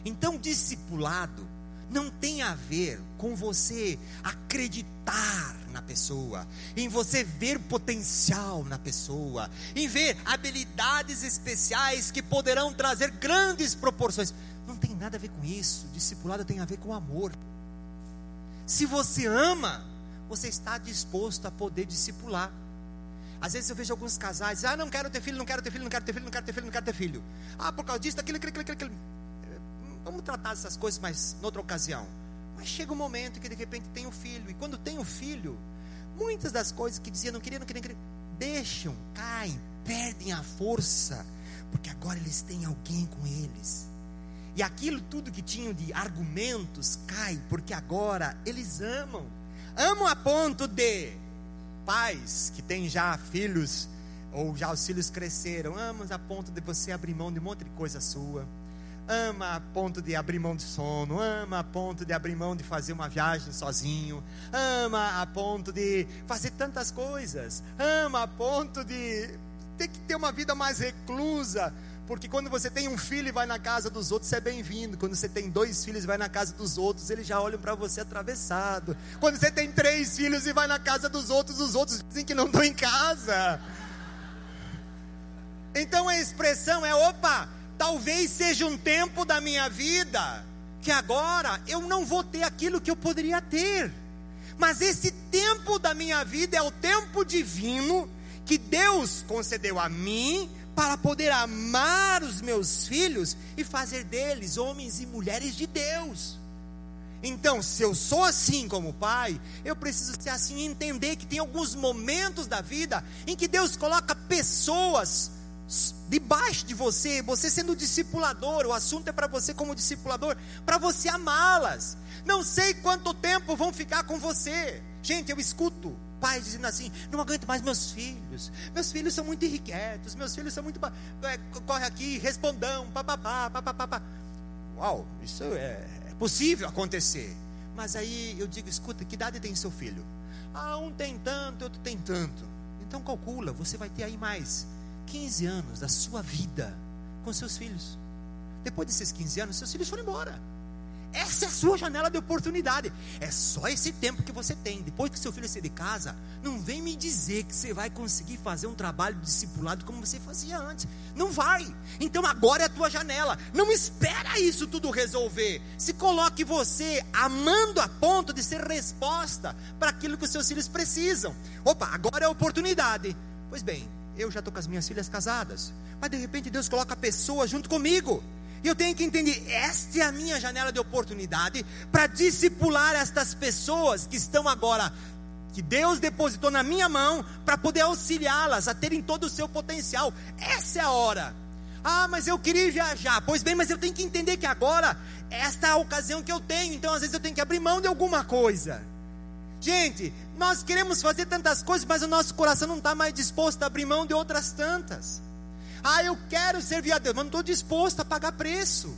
[SPEAKER 1] Então, discipulado não tem a ver com você acreditar na pessoa, em você ver potencial na pessoa, em ver habilidades especiais que poderão trazer grandes proporções. Não tem nada a ver com isso. Discipulado tem a ver com amor. Se você ama, você está disposto a poder discipular. Às vezes eu vejo alguns casais, ah, não quero ter filho, não quero ter filho, não quero ter filho, não quero ter filho, não quero ter filho. Ah, por causa disso, daquilo, aquilo, aquilo, aquilo. Vamos tratar essas coisas, mas noutra ocasião. Mas chega um momento que de repente tem um filho, e quando tem um filho, muitas das coisas que dizia não queria, não queria, não queria, deixam, caem, perdem a força, porque agora eles têm alguém com eles. E aquilo tudo que tinham de argumentos cai, porque agora eles amam. Amam a ponto de pais que têm já filhos, ou já os filhos cresceram, amam a ponto de você abrir mão de um monte de coisa sua. Ama a ponto de abrir mão de sono, ama a ponto de abrir mão de fazer uma viagem sozinho, ama a ponto de fazer tantas coisas, ama a ponto de ter que ter uma vida mais reclusa, porque quando você tem um filho e vai na casa dos outros, você é bem-vindo. Quando você tem dois filhos e vai na casa dos outros, eles já olham para você atravessado. Quando você tem três filhos e vai na casa dos outros, os outros dizem que não estão em casa. Então a expressão é: opa, talvez seja um tempo da minha vida que agora eu não vou ter aquilo que eu poderia ter. Mas esse tempo da minha vida é o tempo divino que Deus concedeu a mim para poder amar os meus filhos e fazer deles homens e mulheres de Deus. Então, se eu sou assim como pai, eu preciso ser assim e entender que tem alguns momentos da vida em que Deus coloca pessoas debaixo de você, você sendo discipulador, o assunto é para você como discipulador, para você amá-las. Não sei quanto tempo vão ficar com você. Gente, eu escuto pais dizendo assim: não aguento mais meus filhos, meus filhos são muito irrequietos, meus filhos são muito. É, corre aqui, respondão, papapá, papapá. Uau, isso é, é possível acontecer. Mas aí eu digo: escuta, que idade tem seu filho? Ah, um tem tanto, outro tem tanto. Então calcula, você vai ter aí mais 15 anos da sua vida com seus filhos. Depois desses 15 anos, seus filhos foram embora. Essa é a sua janela de oportunidade. É só esse tempo que você tem. Depois que seu filho sair de casa, não vem me dizer que você vai conseguir fazer um trabalho discipulado como você fazia antes. Não vai. Então agora é a tua janela. Não espera isso tudo resolver. Se coloque você amando a ponto de ser resposta para aquilo que os seus filhos precisam. Opa, agora é a oportunidade. Pois bem, eu já estou com as minhas filhas casadas. Mas de repente Deus coloca a pessoa junto comigo e eu tenho que entender, esta é a minha janela de oportunidade para discipular estas pessoas que estão agora, que Deus depositou na minha mão, para poder auxiliá-las a terem todo o seu potencial. Essa é a hora. Ah, mas eu queria viajar. Pois bem, mas eu tenho que entender que agora, esta é a ocasião que eu tenho. Então, às vezes, eu tenho que abrir mão de alguma coisa. Gente, nós queremos fazer tantas coisas, mas o nosso coração não está mais disposto a abrir mão de outras tantas. Ah, eu quero servir a Deus, mas não estou disposto a pagar preço.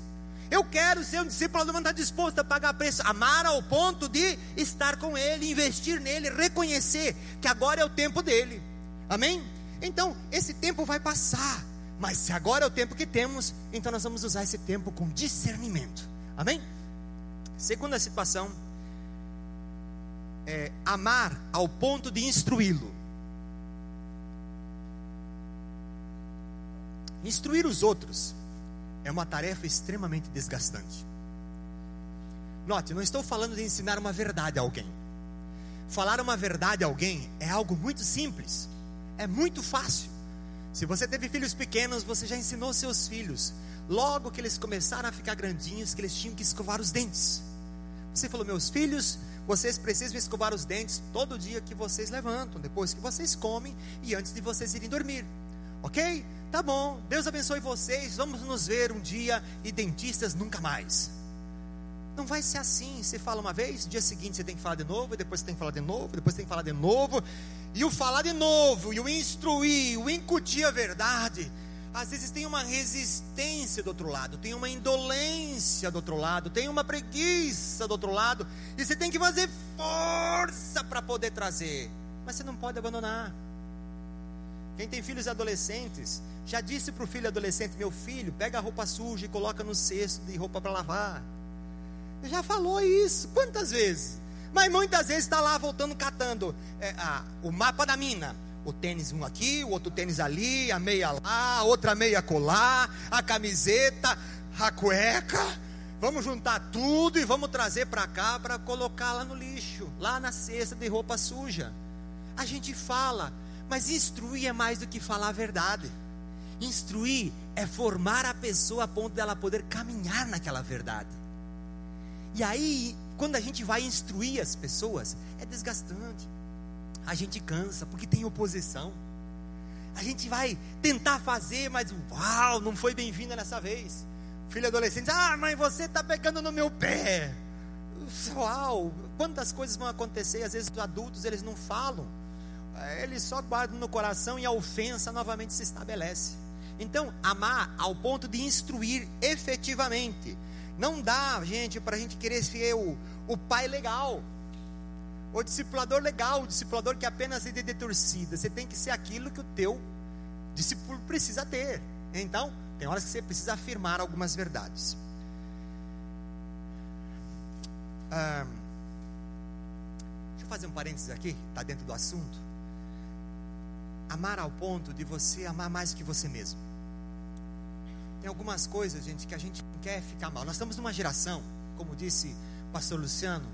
[SPEAKER 1] Eu quero ser um discípulo, mas não está disposto a pagar preço. Amar ao ponto de estar com Ele, investir nele, reconhecer que agora é o tempo dele. Amém? Então, esse tempo vai passar. Mas se agora é o tempo que temos, então nós vamos usar esse tempo com discernimento. Amém? Segunda situação é amar ao ponto de instruí-lo. Instruir os outros é uma tarefa extremamente desgastante. Note, não estou falando de ensinar uma verdade a alguém. Falar uma verdade a alguém é algo muito simples, é muito fácil. Se você teve filhos pequenos, você já ensinou seus filhos, logo que eles começaram a ficar grandinhos, que eles tinham que escovar os dentes. Você falou, meus filhos, vocês precisam escovar os dentes todo dia que vocês levantam, depois que vocês comem e antes de vocês irem dormir. Ok? Tá bom, Deus abençoe vocês. Vamos nos ver um dia e dentistas nunca mais. Não vai ser assim. Você fala uma vez, dia seguinte você tem que falar de novo, depois você tem que falar de novo, depois tem que falar de novo. E o falar de novo, e o instruir, o incutir a verdade. Às vezes tem uma resistência do outro lado, tem uma indolência do outro lado, tem uma preguiça do outro lado, e você tem que fazer força para poder trazer. Mas você não pode abandonar. Quem tem filhos adolescentes, já disse para o filho adolescente: Meu filho, pega a roupa suja e coloca no cesto de roupa para lavar. Já falou isso, quantas vezes? Mas muitas vezes está lá voltando catando é, a, o mapa da mina. O tênis um aqui, o outro tênis ali, a meia lá, a outra meia colar, a camiseta, a cueca. Vamos juntar tudo e vamos trazer para cá para colocar lá no lixo, lá na cesta de roupa suja. A gente fala, mas instruir é mais do que falar a verdade. Instruir é formar a pessoa a ponto dela poder caminhar naquela verdade. E aí, quando a gente vai instruir as pessoas, é desgastante. A gente cansa porque tem oposição. A gente vai tentar fazer, mas uau, não foi bem-vinda nessa vez. Filho adolescente, ah, mãe, você está pegando no meu pé. Uau, quantas coisas vão acontecer, às vezes os adultos eles não falam ele só guarda no coração e a ofensa novamente se estabelece. Então, amar ao ponto de instruir efetivamente. Não dá, gente, para a gente querer ser o, o pai legal, o discipulador legal, o discipulador que apenas é de torcida. Você tem que ser aquilo que o teu discípulo precisa ter. Então, tem horas que você precisa afirmar algumas verdades. Ah, deixa eu fazer um parênteses aqui, está dentro do assunto amar ao ponto de você amar mais que você mesmo. Tem algumas coisas, gente, que a gente não quer ficar mal. Nós estamos numa geração, como disse o pastor Luciano,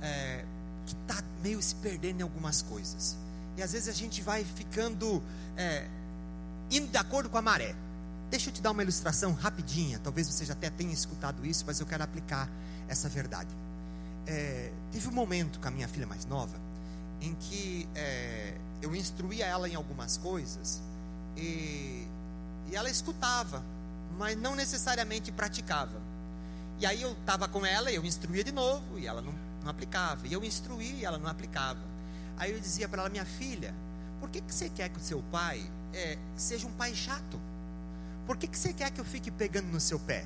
[SPEAKER 1] é, que está meio se perdendo em algumas coisas. E às vezes a gente vai ficando é, indo de acordo com a maré. Deixa eu te dar uma ilustração rapidinha. Talvez você já até tenha escutado isso, mas eu quero aplicar essa verdade. É, teve um momento com a minha filha mais nova em que é, eu instruía ela em algumas coisas e, e ela escutava, mas não necessariamente praticava. E aí eu estava com ela e eu instruía de novo e ela não, não aplicava. E eu instruía e ela não aplicava. Aí eu dizia para ela, minha filha, por que, que você quer que o seu pai é, seja um pai chato? Por que, que você quer que eu fique pegando no seu pé?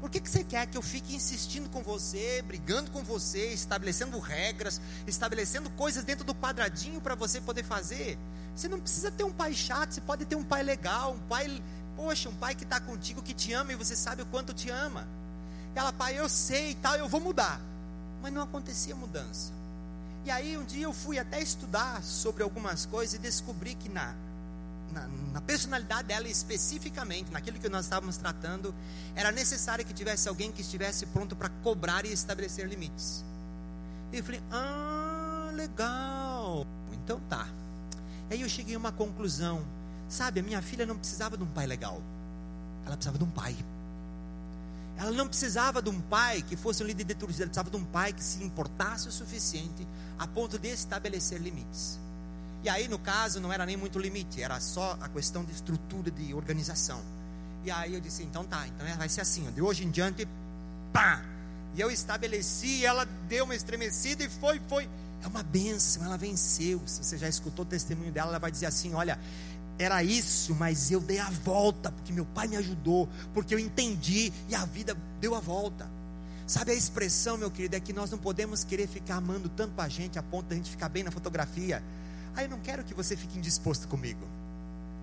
[SPEAKER 1] Por que, que você quer que eu fique insistindo com você, brigando com você, estabelecendo regras, estabelecendo coisas dentro do quadradinho para você poder fazer? Você não precisa ter um pai chato, você pode ter um pai legal, um pai, poxa, um pai que está contigo, que te ama e você sabe o quanto te ama. Ela, pai, eu sei e tal, eu vou mudar. Mas não acontecia mudança. E aí um dia eu fui até estudar sobre algumas coisas e descobri que na, na, na, personalidade dela especificamente, naquilo que nós estávamos tratando, era necessário que tivesse alguém que estivesse pronto para cobrar e estabelecer limites. E eu falei, ah, legal. Então tá. Aí eu cheguei a uma conclusão. Sabe, a minha filha não precisava de um pai legal. Ela precisava de um pai. Ela não precisava de um pai que fosse um líder de torcida, ela precisava de um pai que se importasse o suficiente a ponto de estabelecer limites. E aí, no caso, não era nem muito limite, era só a questão de estrutura, de organização. E aí eu disse, então tá, então vai ser assim, de hoje em diante, pá! E eu estabeleci, ela deu uma estremecida e foi, foi. É uma benção, ela venceu. Se você já escutou o testemunho dela, ela vai dizer assim: olha, era isso, mas eu dei a volta, porque meu pai me ajudou, porque eu entendi e a vida deu a volta. Sabe a expressão, meu querido, é que nós não podemos querer ficar amando tanto a gente a ponto de a gente ficar bem na fotografia. Ah, eu não quero que você fique indisposto comigo.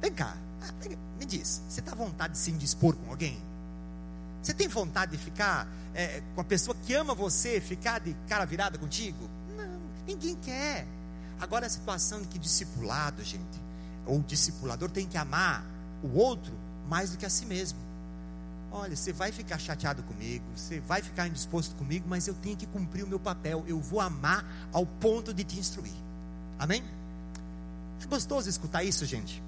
[SPEAKER 1] Vem cá, ah, me diz, você está à vontade de se indispor com alguém? Você tem vontade de ficar é, com a pessoa que ama você, ficar de cara virada contigo? Não, ninguém quer. Agora a situação de que discipulado, gente, ou discipulador tem que amar o outro mais do que a si mesmo. Olha, você vai ficar chateado comigo, você vai ficar indisposto comigo, mas eu tenho que cumprir o meu papel. Eu vou amar ao ponto de te instruir. Amém? É gostoso escutar isso, gente.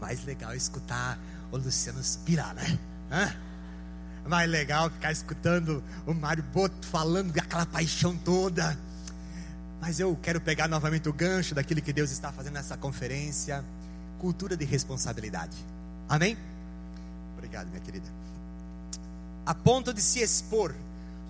[SPEAKER 1] Mais legal escutar o Luciano suspirar, né? Hã? Mais legal ficar escutando o Mário Boto falando aquela paixão toda. Mas eu quero pegar novamente o gancho daquilo que Deus está fazendo nessa conferência. Cultura de responsabilidade. Amém? Obrigado, minha querida. A ponto de se expor.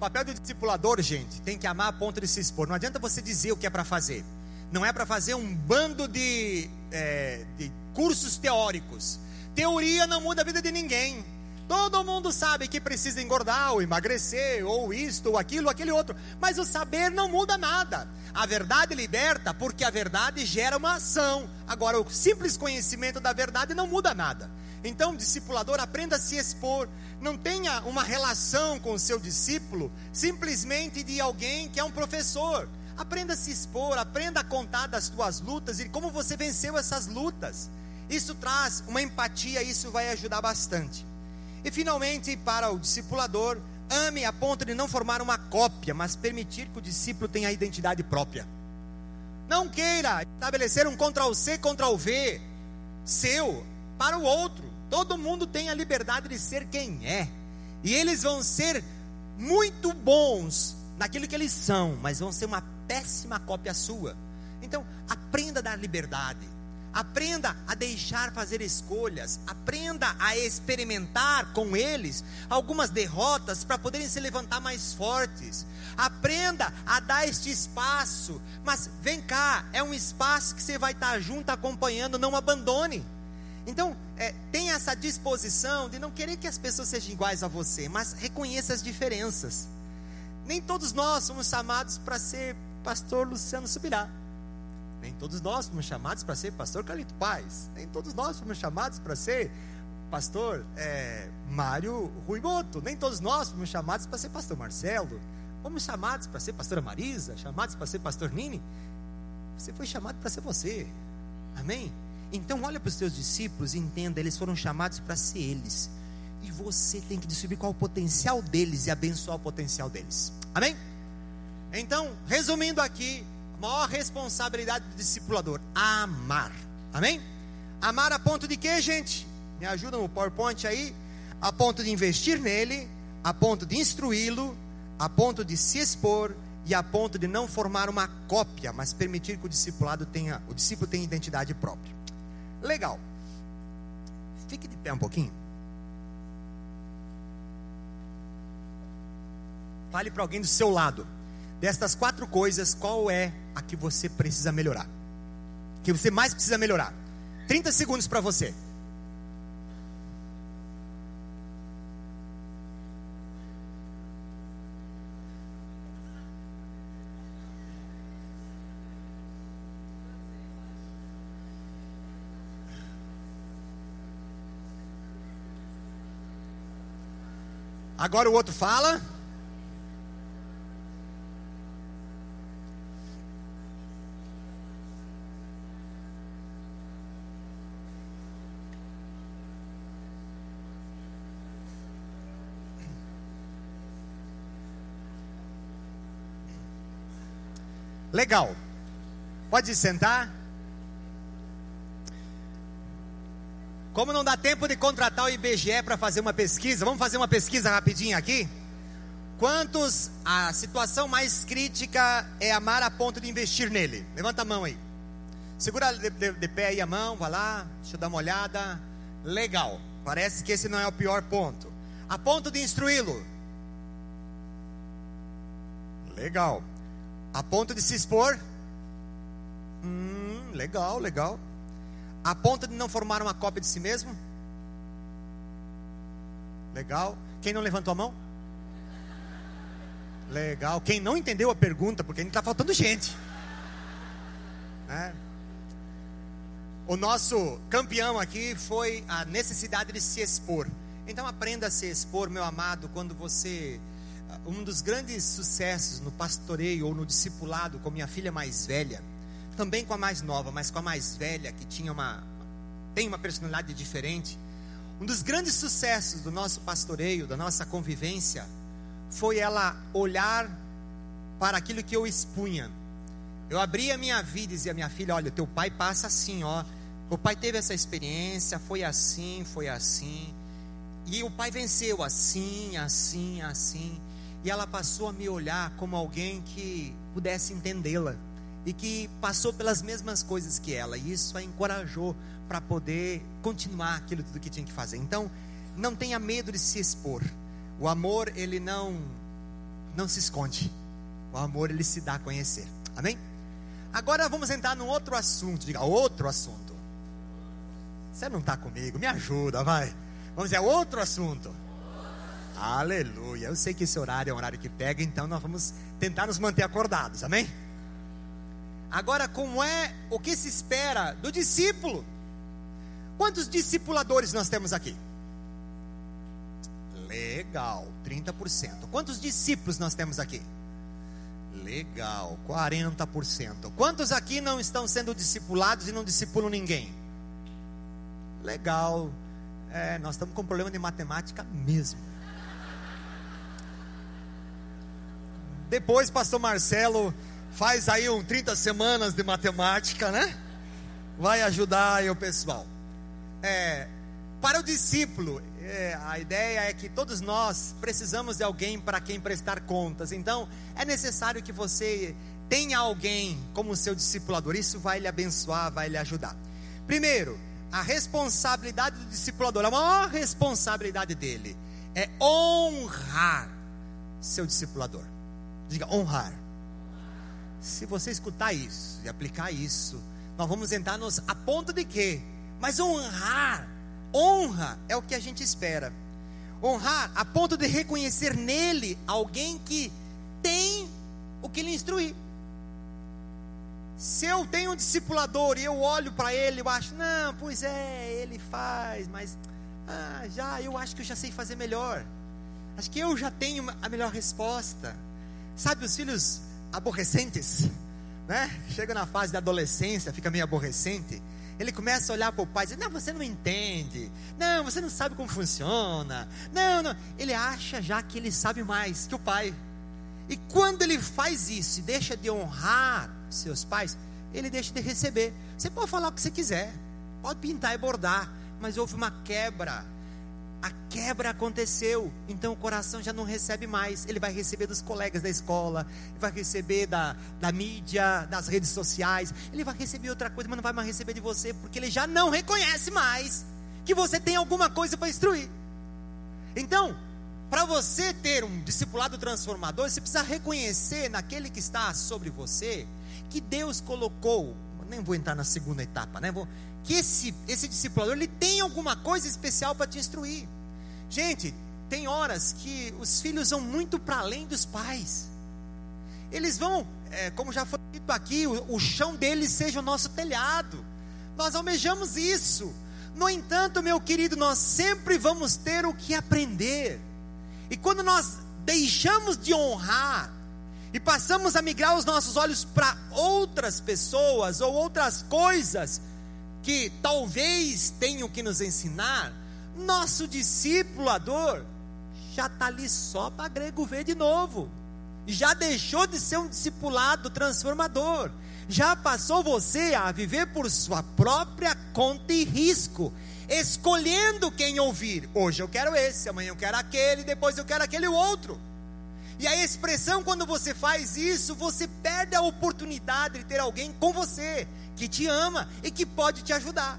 [SPEAKER 1] Papel do discipulador, gente, tem que amar a ponto de se expor. Não adianta você dizer o que é para fazer. Não é para fazer um bando de, é, de cursos teóricos. Teoria não muda a vida de ninguém. Todo mundo sabe que precisa engordar, ou emagrecer, ou isto, ou aquilo, ou aquele outro. Mas o saber não muda nada. A verdade liberta porque a verdade gera uma ação. Agora, o simples conhecimento da verdade não muda nada. Então, discipulador, aprenda a se expor. Não tenha uma relação com o seu discípulo simplesmente de alguém que é um professor. Aprenda a se expor, aprenda a contar das tuas lutas e como você venceu essas lutas. Isso traz uma empatia, isso vai ajudar bastante. E finalmente, para o discipulador, ame a ponto de não formar uma cópia, mas permitir que o discípulo tenha a identidade própria. Não queira estabelecer um Ctrl-C, Ctrl-V seu para o outro. Todo mundo tem a liberdade de ser quem é. E eles vão ser muito bons naquilo que eles são, mas vão ser uma péssima cópia sua. Então, aprenda a dar liberdade. Aprenda a deixar fazer escolhas, aprenda a experimentar com eles algumas derrotas para poderem se levantar mais fortes. Aprenda a dar este espaço, mas vem cá, é um espaço que você vai estar junto acompanhando, não abandone. Então, é, tenha essa disposição de não querer que as pessoas sejam iguais a você, mas reconheça as diferenças. Nem todos nós somos chamados para ser pastor Luciano Subirá. Nem todos nós fomos chamados para ser pastor Carlito Paz. Nem todos nós fomos chamados para ser pastor é, Mário Ruiboto. Nem todos nós fomos chamados para ser pastor Marcelo. Fomos chamados para ser pastora Marisa, chamados para ser pastor Nini. Você foi chamado para ser você. Amém? Então olha para os seus discípulos e entenda, eles foram chamados para ser eles. E você tem que descobrir qual é o potencial deles e abençoar o potencial deles. Amém? Então, resumindo aqui, maior responsabilidade do discipulador: amar. Amém? Amar a ponto de quê, gente? Me ajuda no PowerPoint aí. A ponto de investir nele, a ponto de instruí-lo, a ponto de se expor e a ponto de não formar uma cópia, mas permitir que o discipulado tenha, o discípulo tenha identidade própria. Legal. Fique de pé um pouquinho. Fale para alguém do seu lado. Destas quatro coisas, qual é a que você precisa melhorar? Que você mais precisa melhorar? 30 segundos para você. Agora o outro fala. Legal. Pode sentar. Como não dá tempo de contratar o IBGE para fazer uma pesquisa, vamos fazer uma pesquisa rapidinho aqui? Quantos a situação mais crítica é amar a ponto de investir nele? Levanta a mão aí. Segura de, de, de pé aí a mão, vai lá, deixa eu dar uma olhada. Legal. Parece que esse não é o pior ponto. A ponto de instruí-lo. Legal. A ponto de se expor? Hum, legal, legal. A ponto de não formar uma cópia de si mesmo? Legal. Quem não levantou a mão? Legal. Quem não entendeu a pergunta, porque ainda está faltando gente. É. O nosso campeão aqui foi a necessidade de se expor. Então aprenda a se expor, meu amado, quando você um dos grandes sucessos no pastoreio ou no discipulado com minha filha mais velha, também com a mais nova, mas com a mais velha, que tinha uma tem uma personalidade diferente. Um dos grandes sucessos do nosso pastoreio, da nossa convivência, foi ela olhar para aquilo que eu expunha. Eu abria a minha vida e dizia à minha filha: Olha, teu pai passa assim, ó. O pai teve essa experiência, foi assim, foi assim. E o pai venceu assim, assim, assim e ela passou a me olhar como alguém que pudesse entendê-la e que passou pelas mesmas coisas que ela, e isso a encorajou para poder continuar aquilo tudo que tinha que fazer. Então, não tenha medo de se expor. O amor, ele não não se esconde. O amor, ele se dá a conhecer. Amém? Agora vamos entrar num outro assunto. Diga, outro assunto. Você não está comigo? Me ajuda, vai. Vamos dizer, outro assunto. Aleluia. Eu sei que esse horário é um horário que pega, então nós vamos tentar nos manter acordados, amém? Agora, como é o que se espera do discípulo? Quantos discipuladores nós temos aqui? Legal, 30%. Quantos discípulos nós temos aqui? Legal, 40%. Quantos aqui não estão sendo discipulados e não discipulam ninguém? Legal, é, nós estamos com problema de matemática mesmo. Depois, pastor Marcelo faz aí um 30 semanas de matemática, né? Vai ajudar aí o pessoal. É, para o discípulo, é, a ideia é que todos nós precisamos de alguém para quem prestar contas. Então, é necessário que você tenha alguém como seu discipulador. Isso vai lhe abençoar, vai lhe ajudar. Primeiro, a responsabilidade do discipulador, a maior responsabilidade dele é honrar seu discipulador. Diga honrar. Se você escutar isso e aplicar isso, nós vamos entrar nos a ponto de quê? Mas honrar, honra é o que a gente espera. Honrar a ponto de reconhecer nele alguém que tem o que lhe instruir. Se eu tenho um discipulador e eu olho para ele, eu acho, não, pois é, ele faz, mas ah, já, eu acho que eu já sei fazer melhor. Acho que eu já tenho a melhor resposta. Sabe os filhos aborrecentes, né? Chega na fase da adolescência, fica meio aborrecente. Ele começa a olhar para o pai e diz: Não, você não entende. Não, você não sabe como funciona. Não, não. Ele acha já que ele sabe mais que o pai. E quando ele faz isso e deixa de honrar seus pais, ele deixa de receber. Você pode falar o que você quiser, pode pintar e bordar, mas houve uma quebra a quebra aconteceu, então o coração já não recebe mais. Ele vai receber dos colegas da escola, vai receber da, da mídia, das redes sociais, ele vai receber outra coisa, mas não vai mais receber de você, porque ele já não reconhece mais que você tem alguma coisa para instruir. Então, para você ter um discipulado transformador, você precisa reconhecer naquele que está sobre você que Deus colocou. Nem vou entrar na segunda etapa, né? Vou, que esse, esse discipulador ele tem alguma coisa especial para te instruir. Gente, tem horas que os filhos vão muito para além dos pais. Eles vão, é, como já foi dito aqui, o, o chão deles seja o nosso telhado. Nós almejamos isso. No entanto, meu querido, nós sempre vamos ter o que aprender. E quando nós deixamos de honrar e passamos a migrar os nossos olhos para outras pessoas ou outras coisas que talvez tenham que nos ensinar, nosso discipulador já está ali só para grego ver de novo. Já deixou de ser um discipulado transformador. Já passou você a viver por sua própria conta e risco, escolhendo quem ouvir. Hoje eu quero esse, amanhã eu quero aquele, depois eu quero aquele outro. E a expressão, quando você faz isso, você perde a oportunidade de ter alguém com você, que te ama e que pode te ajudar.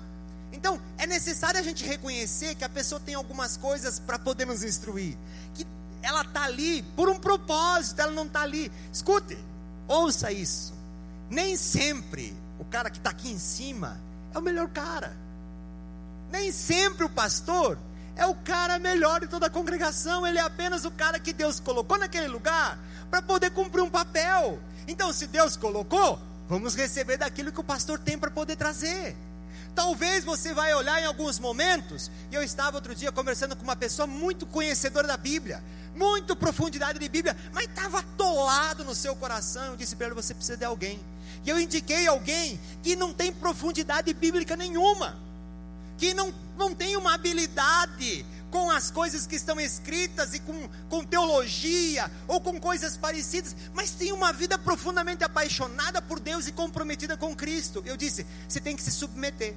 [SPEAKER 1] Então, é necessário a gente reconhecer que a pessoa tem algumas coisas para poder nos instruir. Que ela está ali por um propósito, ela não está ali. Escute, ouça isso. Nem sempre o cara que está aqui em cima é o melhor cara. Nem sempre o pastor é o cara melhor de toda a congregação, ele é apenas o cara que Deus colocou naquele lugar para poder cumprir um papel. Então, se Deus colocou, vamos receber daquilo que o pastor tem para poder trazer. Talvez você vai olhar em alguns momentos, e eu estava outro dia conversando com uma pessoa muito conhecedora da Bíblia, muito profundidade de Bíblia, mas estava atolado no seu coração. Eu disse para ele: você precisa de alguém. E eu indiquei alguém que não tem profundidade bíblica nenhuma que não, não tem uma habilidade com as coisas que estão escritas e com, com teologia ou com coisas parecidas, mas tem uma vida profundamente apaixonada por Deus e comprometida com Cristo. Eu disse: você tem que se submeter.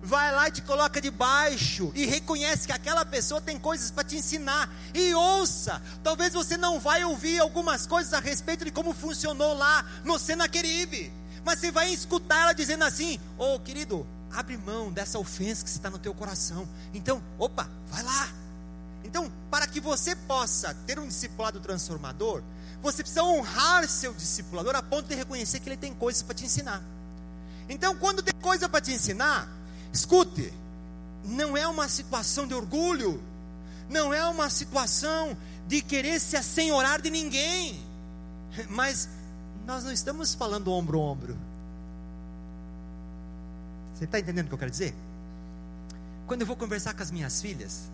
[SPEAKER 1] Vai lá e te coloca debaixo e reconhece que aquela pessoa tem coisas para te ensinar e ouça. Talvez você não vai ouvir algumas coisas a respeito de como funcionou lá no Senaqueribe, mas você vai escutar ela dizendo assim: "Ô, oh, querido, abre mão dessa ofensa que está no teu coração. Então, opa, vai lá. Então, para que você possa ter um discipulado transformador, você precisa honrar seu discipulador a ponto de reconhecer que ele tem coisas para te ensinar. Então, quando tem coisa para te ensinar, escute, não é uma situação de orgulho, não é uma situação de querer se assenhorar de ninguém, mas nós não estamos falando ombro a ombro, você está entendendo o que eu quero dizer? Quando eu vou conversar com as minhas filhas,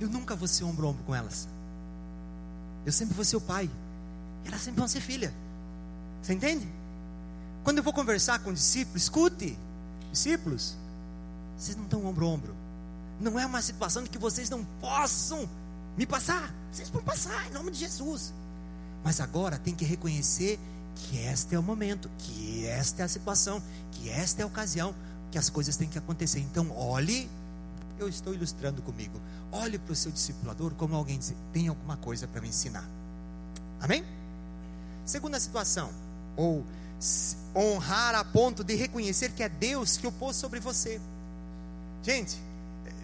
[SPEAKER 1] eu nunca vou ser ombro a ombro com elas. Eu sempre vou ser o pai. E elas sempre vão ser filha. Você entende? Quando eu vou conversar com discípulos, escute, discípulos, vocês não estão ombro a ombro. Não é uma situação de que vocês não possam me passar. Vocês vão passar em nome de Jesus. Mas agora tem que reconhecer que este é o momento, que esta é a situação, que esta é a ocasião que as coisas têm que acontecer. Então, olhe, eu estou ilustrando comigo. Olhe para o seu discipulador como alguém diz: tem alguma coisa para me ensinar. Amém? Segunda situação, ou honrar a ponto de reconhecer que é Deus que o pôs sobre você. Gente,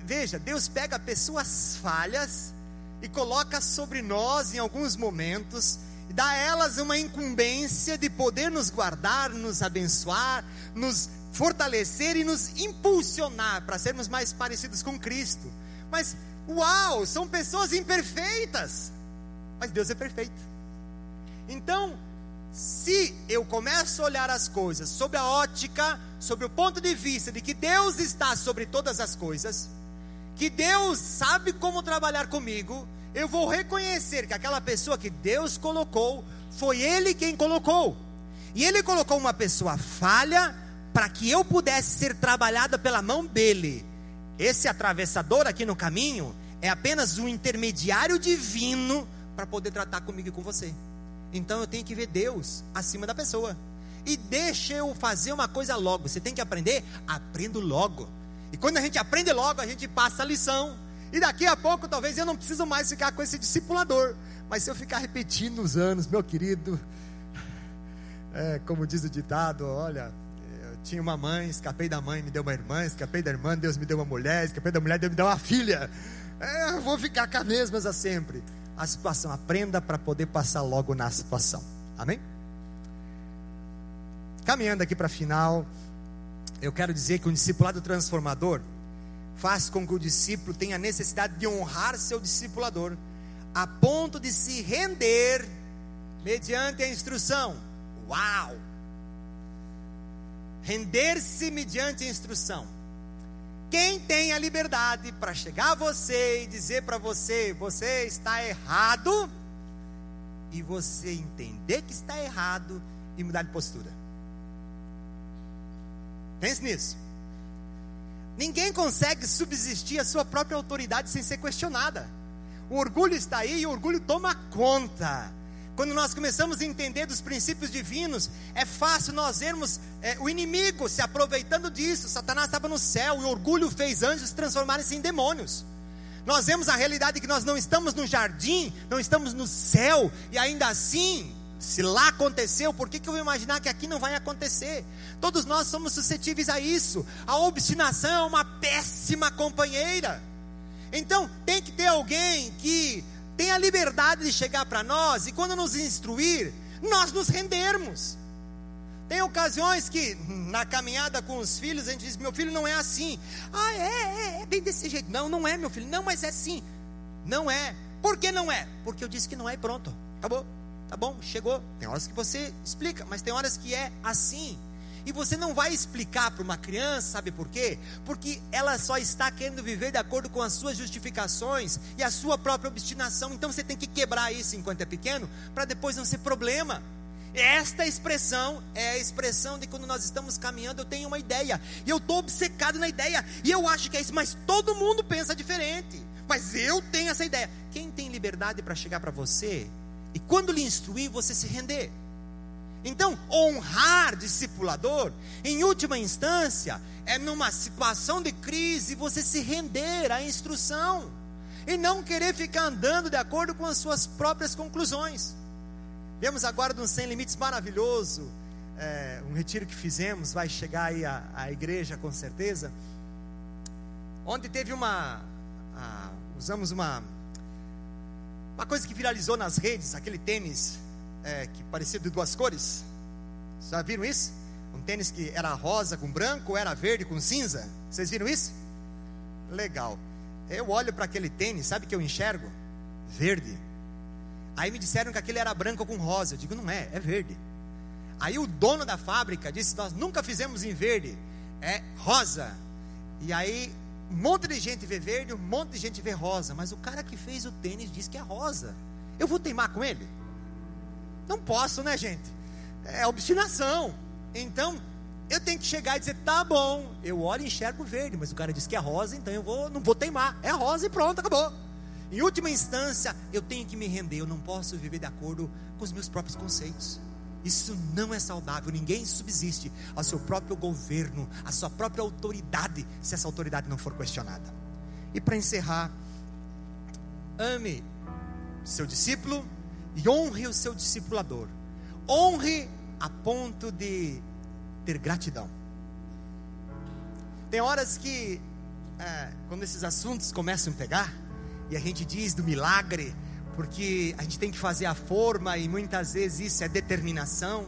[SPEAKER 1] veja, Deus pega pessoas falhas e coloca sobre nós em alguns momentos e dá a elas uma incumbência de poder nos guardar, nos abençoar, nos fortalecer e nos impulsionar para sermos mais parecidos com Cristo. Mas, uau, são pessoas imperfeitas, mas Deus é perfeito. Então, se eu começo a olhar as coisas sob a ótica, sobre o ponto de vista de que Deus está sobre todas as coisas, que Deus sabe como trabalhar comigo, eu vou reconhecer que aquela pessoa que Deus colocou, foi Ele quem colocou. E Ele colocou uma pessoa falha, para que eu pudesse ser trabalhada pela mão dele. Esse atravessador aqui no caminho é apenas um intermediário divino para poder tratar comigo e com você. Então eu tenho que ver Deus acima da pessoa. E deixa eu fazer uma coisa logo. Você tem que aprender? Aprendo logo. E quando a gente aprende logo, a gente passa a lição. E daqui a pouco, talvez eu não preciso mais ficar com esse discipulador. Mas se eu ficar repetindo os anos, meu querido, é, como diz o ditado, olha, tinha uma mãe, escapei da mãe, me deu uma irmã, escapei da irmã, Deus me deu uma mulher, escapei da mulher, Deus me deu uma filha. É, vou ficar com as mesmas a sempre. A situação, aprenda para poder passar logo na situação. Amém? Caminhando aqui para final, eu quero dizer que o discipulado transformador faz com que o discípulo tenha necessidade de honrar seu discipulador, a ponto de se render mediante a instrução. Uau! Render-se mediante instrução. Quem tem a liberdade para chegar a você e dizer para você, você está errado, e você entender que está errado e mudar de postura? Pense nisso. Ninguém consegue subsistir a sua própria autoridade sem ser questionada. O orgulho está aí e o orgulho toma conta. Quando nós começamos a entender dos princípios divinos, é fácil nós vermos é, o inimigo se aproveitando disso. Satanás estava no céu e orgulho fez anjos transformarem-se em demônios. Nós vemos a realidade que nós não estamos no jardim, não estamos no céu, e ainda assim, se lá aconteceu, por que, que eu vou imaginar que aqui não vai acontecer? Todos nós somos suscetíveis a isso. A obstinação é uma péssima companheira. Então, tem que ter alguém que tem a liberdade de chegar para nós e quando nos instruir, nós nos rendermos. Tem ocasiões que, na caminhada com os filhos, a gente diz: meu filho não é assim. Ah, é, é, é bem desse jeito. Não, não é, meu filho. Não, mas é assim. Não é. Por que não é? Porque eu disse que não é e pronto. Acabou. Tá bom, chegou. Tem horas que você explica, mas tem horas que é assim. E você não vai explicar para uma criança, sabe por quê? Porque ela só está querendo viver de acordo com as suas justificações e a sua própria obstinação. Então você tem que quebrar isso enquanto é pequeno, para depois não ser problema. Esta expressão é a expressão de quando nós estamos caminhando, eu tenho uma ideia, e eu estou obcecado na ideia, e eu acho que é isso, mas todo mundo pensa diferente. Mas eu tenho essa ideia. Quem tem liberdade para chegar para você, e quando lhe instruir, você se render? Então, honrar discipulador, em última instância, é numa situação de crise você se render à instrução e não querer ficar andando de acordo com as suas próprias conclusões. Vemos agora de um sem limites maravilhoso, é, um retiro que fizemos, vai chegar aí a, a igreja com certeza, onde teve uma, a, usamos uma, uma coisa que viralizou nas redes, aquele tênis é, que parecia de duas cores. Já viram isso? Um tênis que era rosa com branco, era verde com cinza. Vocês viram isso? Legal. Eu olho para aquele tênis, sabe que eu enxergo? Verde. Aí me disseram que aquele era branco com rosa. Eu digo, não é, é verde. Aí o dono da fábrica disse: Nós nunca fizemos em verde, é rosa. E aí um monte de gente vê verde, um monte de gente vê rosa. Mas o cara que fez o tênis diz que é rosa. Eu vou teimar com ele? Não posso, né, gente? É obstinação. Então, eu tenho que chegar e dizer, tá bom, eu olho e enxergo verde, mas o cara disse que é rosa, então eu vou, não vou teimar. É rosa e pronto, acabou. Em última instância, eu tenho que me render, eu não posso viver de acordo com os meus próprios conceitos. Isso não é saudável. Ninguém subsiste ao seu próprio governo, à sua própria autoridade, se essa autoridade não for questionada. E para encerrar, ame seu discípulo e honre o seu discipulador. Honre a ponto de ter gratidão. Tem horas que, é, quando esses assuntos começam a pegar, e a gente diz do milagre, porque a gente tem que fazer a forma, e muitas vezes isso é determinação,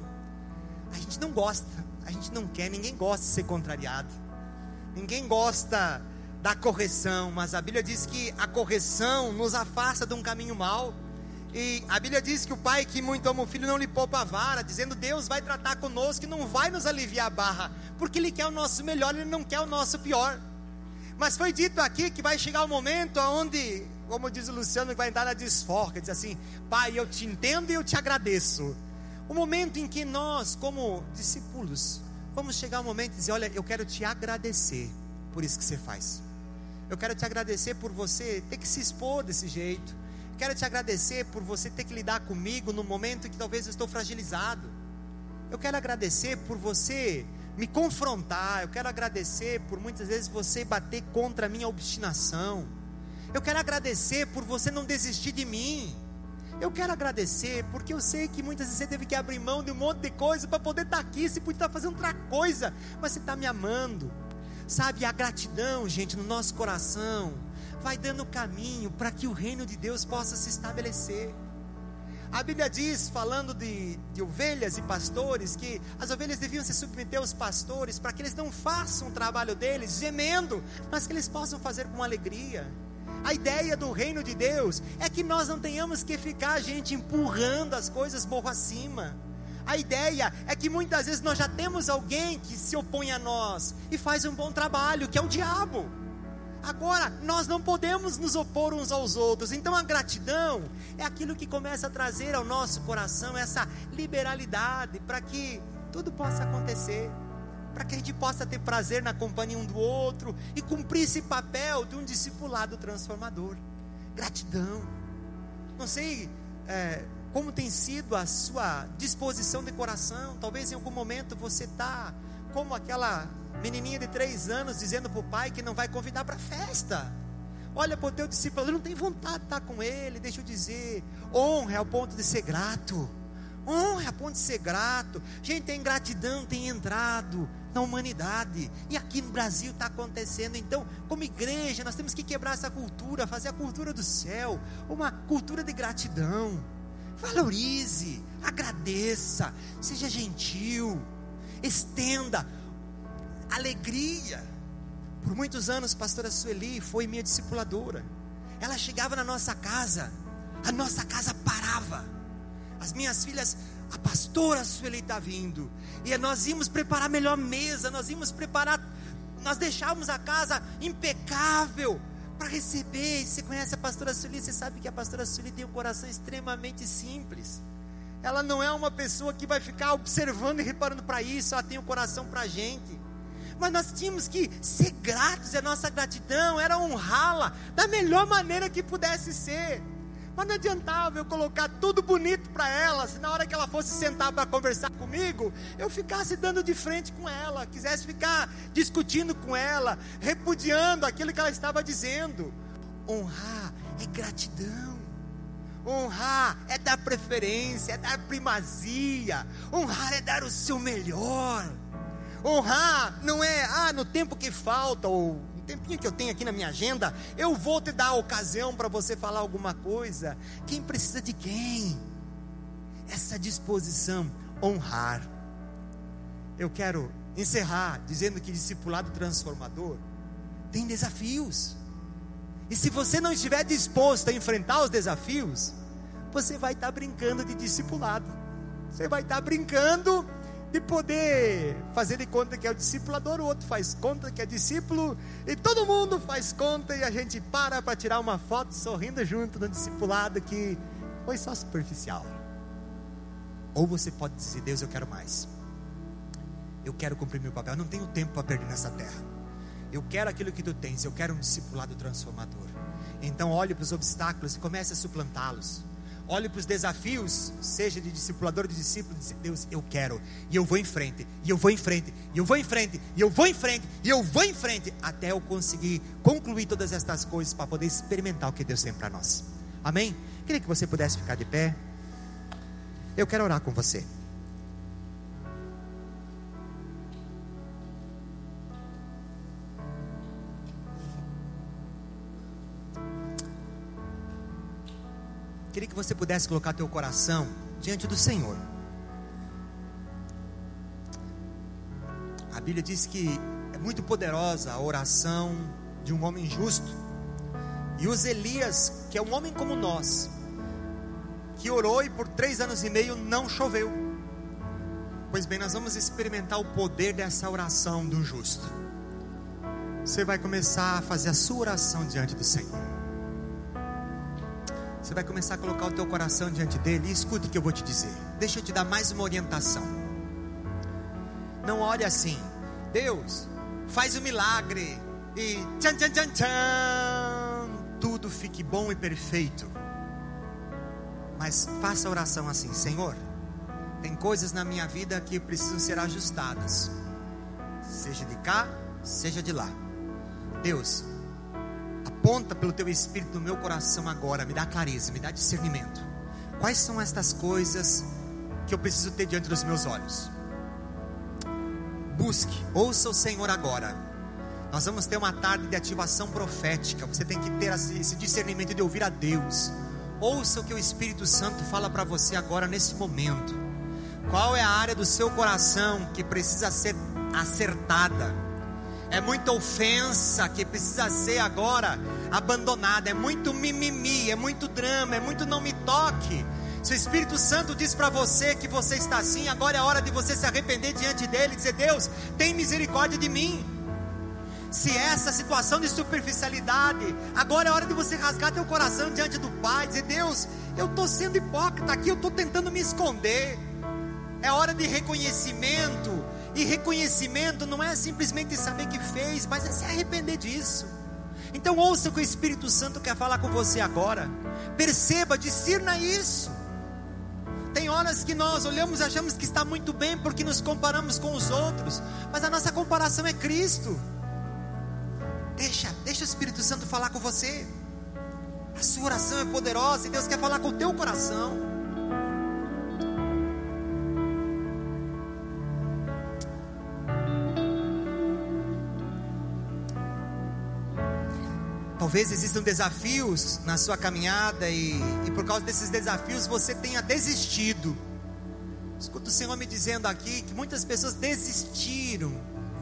[SPEAKER 1] a gente não gosta, a gente não quer, ninguém gosta de ser contrariado, ninguém gosta da correção, mas a Bíblia diz que a correção nos afasta de um caminho mau. E a Bíblia diz que o pai que muito ama o filho não lhe poupa a vara, dizendo Deus vai tratar conosco e não vai nos aliviar a barra, porque Ele quer o nosso melhor, Ele não quer o nosso pior. Mas foi dito aqui que vai chegar o um momento onde, como diz o Luciano, vai entrar na desforca, diz assim: Pai, eu te entendo e eu te agradeço. O momento em que nós, como discípulos, vamos chegar ao momento e dizer: Olha, eu quero te agradecer por isso que você faz. Eu quero te agradecer por você ter que se expor desse jeito Quero te agradecer por você ter que lidar comigo no momento em que talvez eu estou fragilizado. Eu quero agradecer por você me confrontar. Eu quero agradecer por muitas vezes você bater contra a minha obstinação. Eu quero agradecer por você não desistir de mim. Eu quero agradecer porque eu sei que muitas vezes você teve que abrir mão de um monte de coisa para poder estar aqui. Você podia estar fazendo outra coisa, mas você está me amando. Sabe, a gratidão, gente, no nosso coração vai dando caminho para que o reino de Deus possa se estabelecer. A Bíblia diz, falando de, de, ovelhas e pastores, que as ovelhas deviam se submeter aos pastores para que eles não façam o trabalho deles gemendo, mas que eles possam fazer com alegria. A ideia do reino de Deus é que nós não tenhamos que ficar, gente, empurrando as coisas morro acima. A ideia é que muitas vezes nós já temos alguém que se opõe a nós e faz um bom trabalho, que é o diabo. Agora, nós não podemos nos opor uns aos outros. Então, a gratidão é aquilo que começa a trazer ao nosso coração essa liberalidade para que tudo possa acontecer, para que a gente possa ter prazer na companhia um do outro e cumprir esse papel de um discipulado transformador. Gratidão. Não sei é, como tem sido a sua disposição de coração. Talvez em algum momento você está como aquela menininha de três anos dizendo para o pai que não vai convidar para a festa. Olha para o teu discípulo, ele não tem vontade de estar com ele. Deixa eu dizer, honra ao ponto de ser grato. Honra a ponto de ser grato. Gente, a ingratidão tem entrado na humanidade. E aqui no Brasil está acontecendo. Então, como igreja, nós temos que quebrar essa cultura, fazer a cultura do céu, uma cultura de gratidão. Valorize, agradeça, seja gentil, estenda alegria. Por muitos anos, pastora Sueli foi minha discipuladora. Ela chegava na nossa casa, a nossa casa parava. As minhas filhas, a pastora Sueli está vindo. E nós íamos preparar a melhor mesa, nós íamos preparar, nós deixávamos a casa impecável para receber. E você conhece a pastora Sueli, você sabe que a pastora Sueli tem um coração extremamente simples. Ela não é uma pessoa que vai ficar observando e reparando para isso, ela tem um coração para a gente. Mas nós tínhamos que ser gratos, e a nossa gratidão era honrá-la da melhor maneira que pudesse ser. Mas não adiantava eu colocar tudo bonito para ela, se na hora que ela fosse sentar para conversar comigo, eu ficasse dando de frente com ela, quisesse ficar discutindo com ela, repudiando aquilo que ela estava dizendo. Honrar é gratidão. Honrar é dar preferência, é dar primazia. Honrar é dar o seu melhor. Honrar não é, ah, no tempo que falta, ou no tempinho que eu tenho aqui na minha agenda, eu vou te dar a ocasião para você falar alguma coisa. Quem precisa de quem? Essa disposição, honrar. Eu quero encerrar dizendo que discipulado transformador tem desafios. E se você não estiver disposto a enfrentar os desafios, você vai estar brincando de discipulado. Você vai estar brincando de poder fazer de conta que é o discipulador, o outro faz conta que é discípulo, e todo mundo faz conta e a gente para para tirar uma foto sorrindo junto no discipulado que foi só superficial. Ou você pode dizer: Deus, eu quero mais. Eu quero cumprir meu papel. Eu não tenho tempo para perder nessa terra. Eu quero aquilo que tu tens. Eu quero um discipulado transformador. Então olhe para os obstáculos e comece a suplantá-los olhe para os desafios, seja de discipulador de discípulo, diz, Deus, eu quero, e eu vou em frente, e eu vou em frente, e eu vou em frente, e eu vou em frente, e eu vou em frente, até eu conseguir concluir todas estas coisas para poder experimentar o que Deus tem para nós. Amém? Queria que você pudesse ficar de pé. Eu quero orar com você. Queria que você pudesse colocar teu coração diante do Senhor. A Bíblia diz que é muito poderosa a oração de um homem justo. E os Elias, que é um homem como nós, que orou e por três anos e meio não choveu. Pois bem, nós vamos experimentar o poder dessa oração do justo. Você vai começar a fazer a sua oração diante do Senhor. Você vai começar a colocar o teu coração diante dele e escute o que eu vou te dizer. Deixa eu te dar mais uma orientação. Não ore assim, Deus, faz o um milagre e tchan tchan tchan tchan, tudo fique bom e perfeito. Mas faça a oração assim, Senhor, tem coisas na minha vida que precisam ser ajustadas, seja de cá, seja de lá. Deus, aponta pelo teu espírito no meu coração agora, me dá clareza, me dá discernimento. Quais são estas coisas que eu preciso ter diante dos meus olhos? Busque, ouça o Senhor agora. Nós vamos ter uma tarde de ativação profética. Você tem que ter esse discernimento de ouvir a Deus. Ouça o que o Espírito Santo fala para você agora nesse momento. Qual é a área do seu coração que precisa ser acertada? É muita ofensa que precisa ser agora abandonada, é muito mimimi, é muito drama, é muito não me toque. Se o Espírito Santo diz para você que você está assim, agora é a hora de você se arrepender diante dele e dizer: Deus, tem misericórdia de mim. Se essa situação de superficialidade, agora é hora de você rasgar teu coração diante do Pai, dizer: Deus, eu estou sendo hipócrita aqui, eu estou tentando me esconder. É hora de reconhecimento, e reconhecimento não é simplesmente saber que fez, mas é se arrepender disso. Então ouça o que o Espírito Santo quer falar com você agora. Perceba, discirna isso. Tem horas que nós olhamos e achamos que está muito bem porque nos comparamos com os outros, mas a nossa comparação é Cristo. Deixa, deixa o Espírito Santo falar com você. A sua oração é poderosa e Deus quer falar com o teu coração. Talvez existam desafios na sua caminhada e, e por causa desses desafios você tenha desistido. Escuta o Senhor me dizendo aqui que muitas pessoas desistiram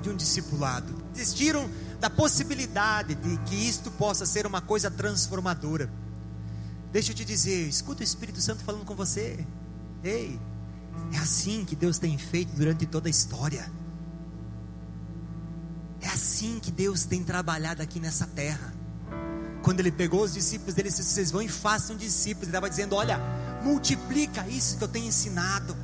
[SPEAKER 1] de um discipulado, desistiram da possibilidade de que isto possa ser uma coisa transformadora. Deixa eu te dizer, escuta o Espírito Santo falando com você. Ei, é assim que Deus tem feito durante toda a história. É assim que Deus tem trabalhado aqui nessa terra quando ele pegou os discípulos dele, Vocês vão e façam discípulos. Ele estava dizendo: Olha, multiplica isso que eu tenho ensinado.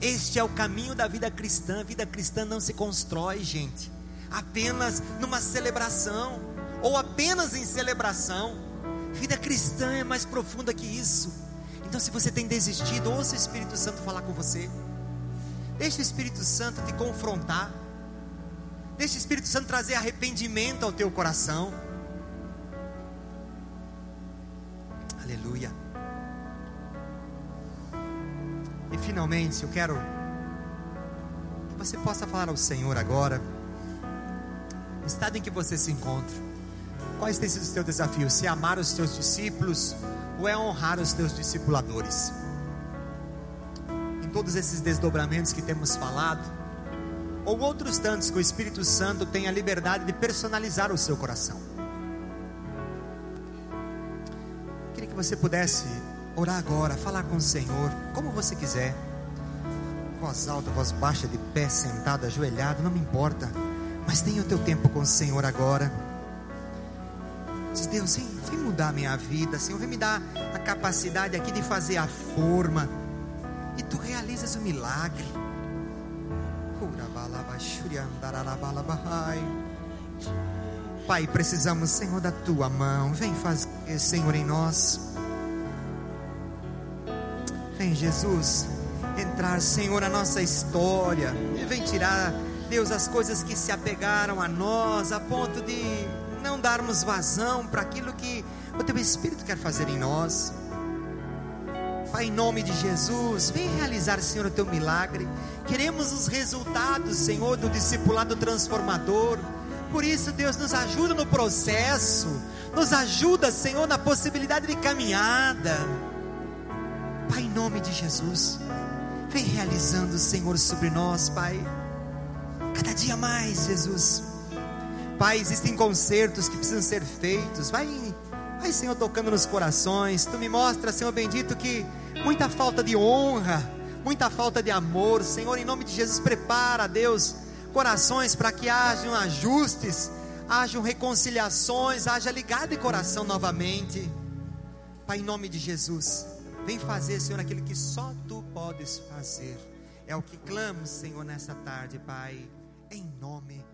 [SPEAKER 1] Este é o caminho da vida cristã. A vida cristã não se constrói, gente, apenas numa celebração, ou apenas em celebração. Vida cristã é mais profunda que isso. Então, se você tem desistido, ouça o Espírito Santo falar com você. Deixe o Espírito Santo te confrontar. Deixe o Espírito Santo trazer arrependimento ao teu coração. Finalmente, eu quero que você possa falar ao Senhor agora, no estado em que você se encontra. Quais têm sido os teus desafios? Se amar os teus discípulos ou é honrar os teus discipuladores? Em todos esses desdobramentos que temos falado, ou outros tantos que o Espírito Santo tem a liberdade de personalizar o seu coração. que você pudesse orar agora, falar com o Senhor, como você quiser. Voz alta, voz baixa, de pé, sentado, ajoelhado, não me importa. Mas tenha o teu tempo com o Senhor agora. Diz Deus, vem, vem mudar a minha vida, Senhor, vem me dar a capacidade aqui de fazer a forma. E tu realizas o milagre. Pai, precisamos, Senhor, da tua mão. Vem fazer, Senhor, em nós. Vem, Jesus, entrar, Senhor, na nossa história. Vem tirar, Deus, as coisas que se apegaram a nós, a ponto de não darmos vazão para aquilo que o teu Espírito quer fazer em nós. Pai, em nome de Jesus, vem realizar, Senhor, o teu milagre. Queremos os resultados, Senhor, do discipulado transformador por isso, Deus nos ajuda no processo, nos ajuda, Senhor, na possibilidade de caminhada. Pai, em nome de Jesus, vem realizando, Senhor, sobre nós, Pai, cada dia mais, Jesus. Pai, existem concertos que precisam ser feitos. Vai, vai, Senhor, tocando nos corações. Tu me mostra, Senhor bendito, que muita falta de honra, muita falta de amor. Senhor, em nome de Jesus, prepara, Deus corações para que hajam ajustes, hajam reconciliações, haja ligado de coração novamente. Pai, em nome de Jesus, vem fazer, Senhor, aquilo que só tu podes fazer. É o que clamo, Senhor, nessa tarde, Pai, em nome de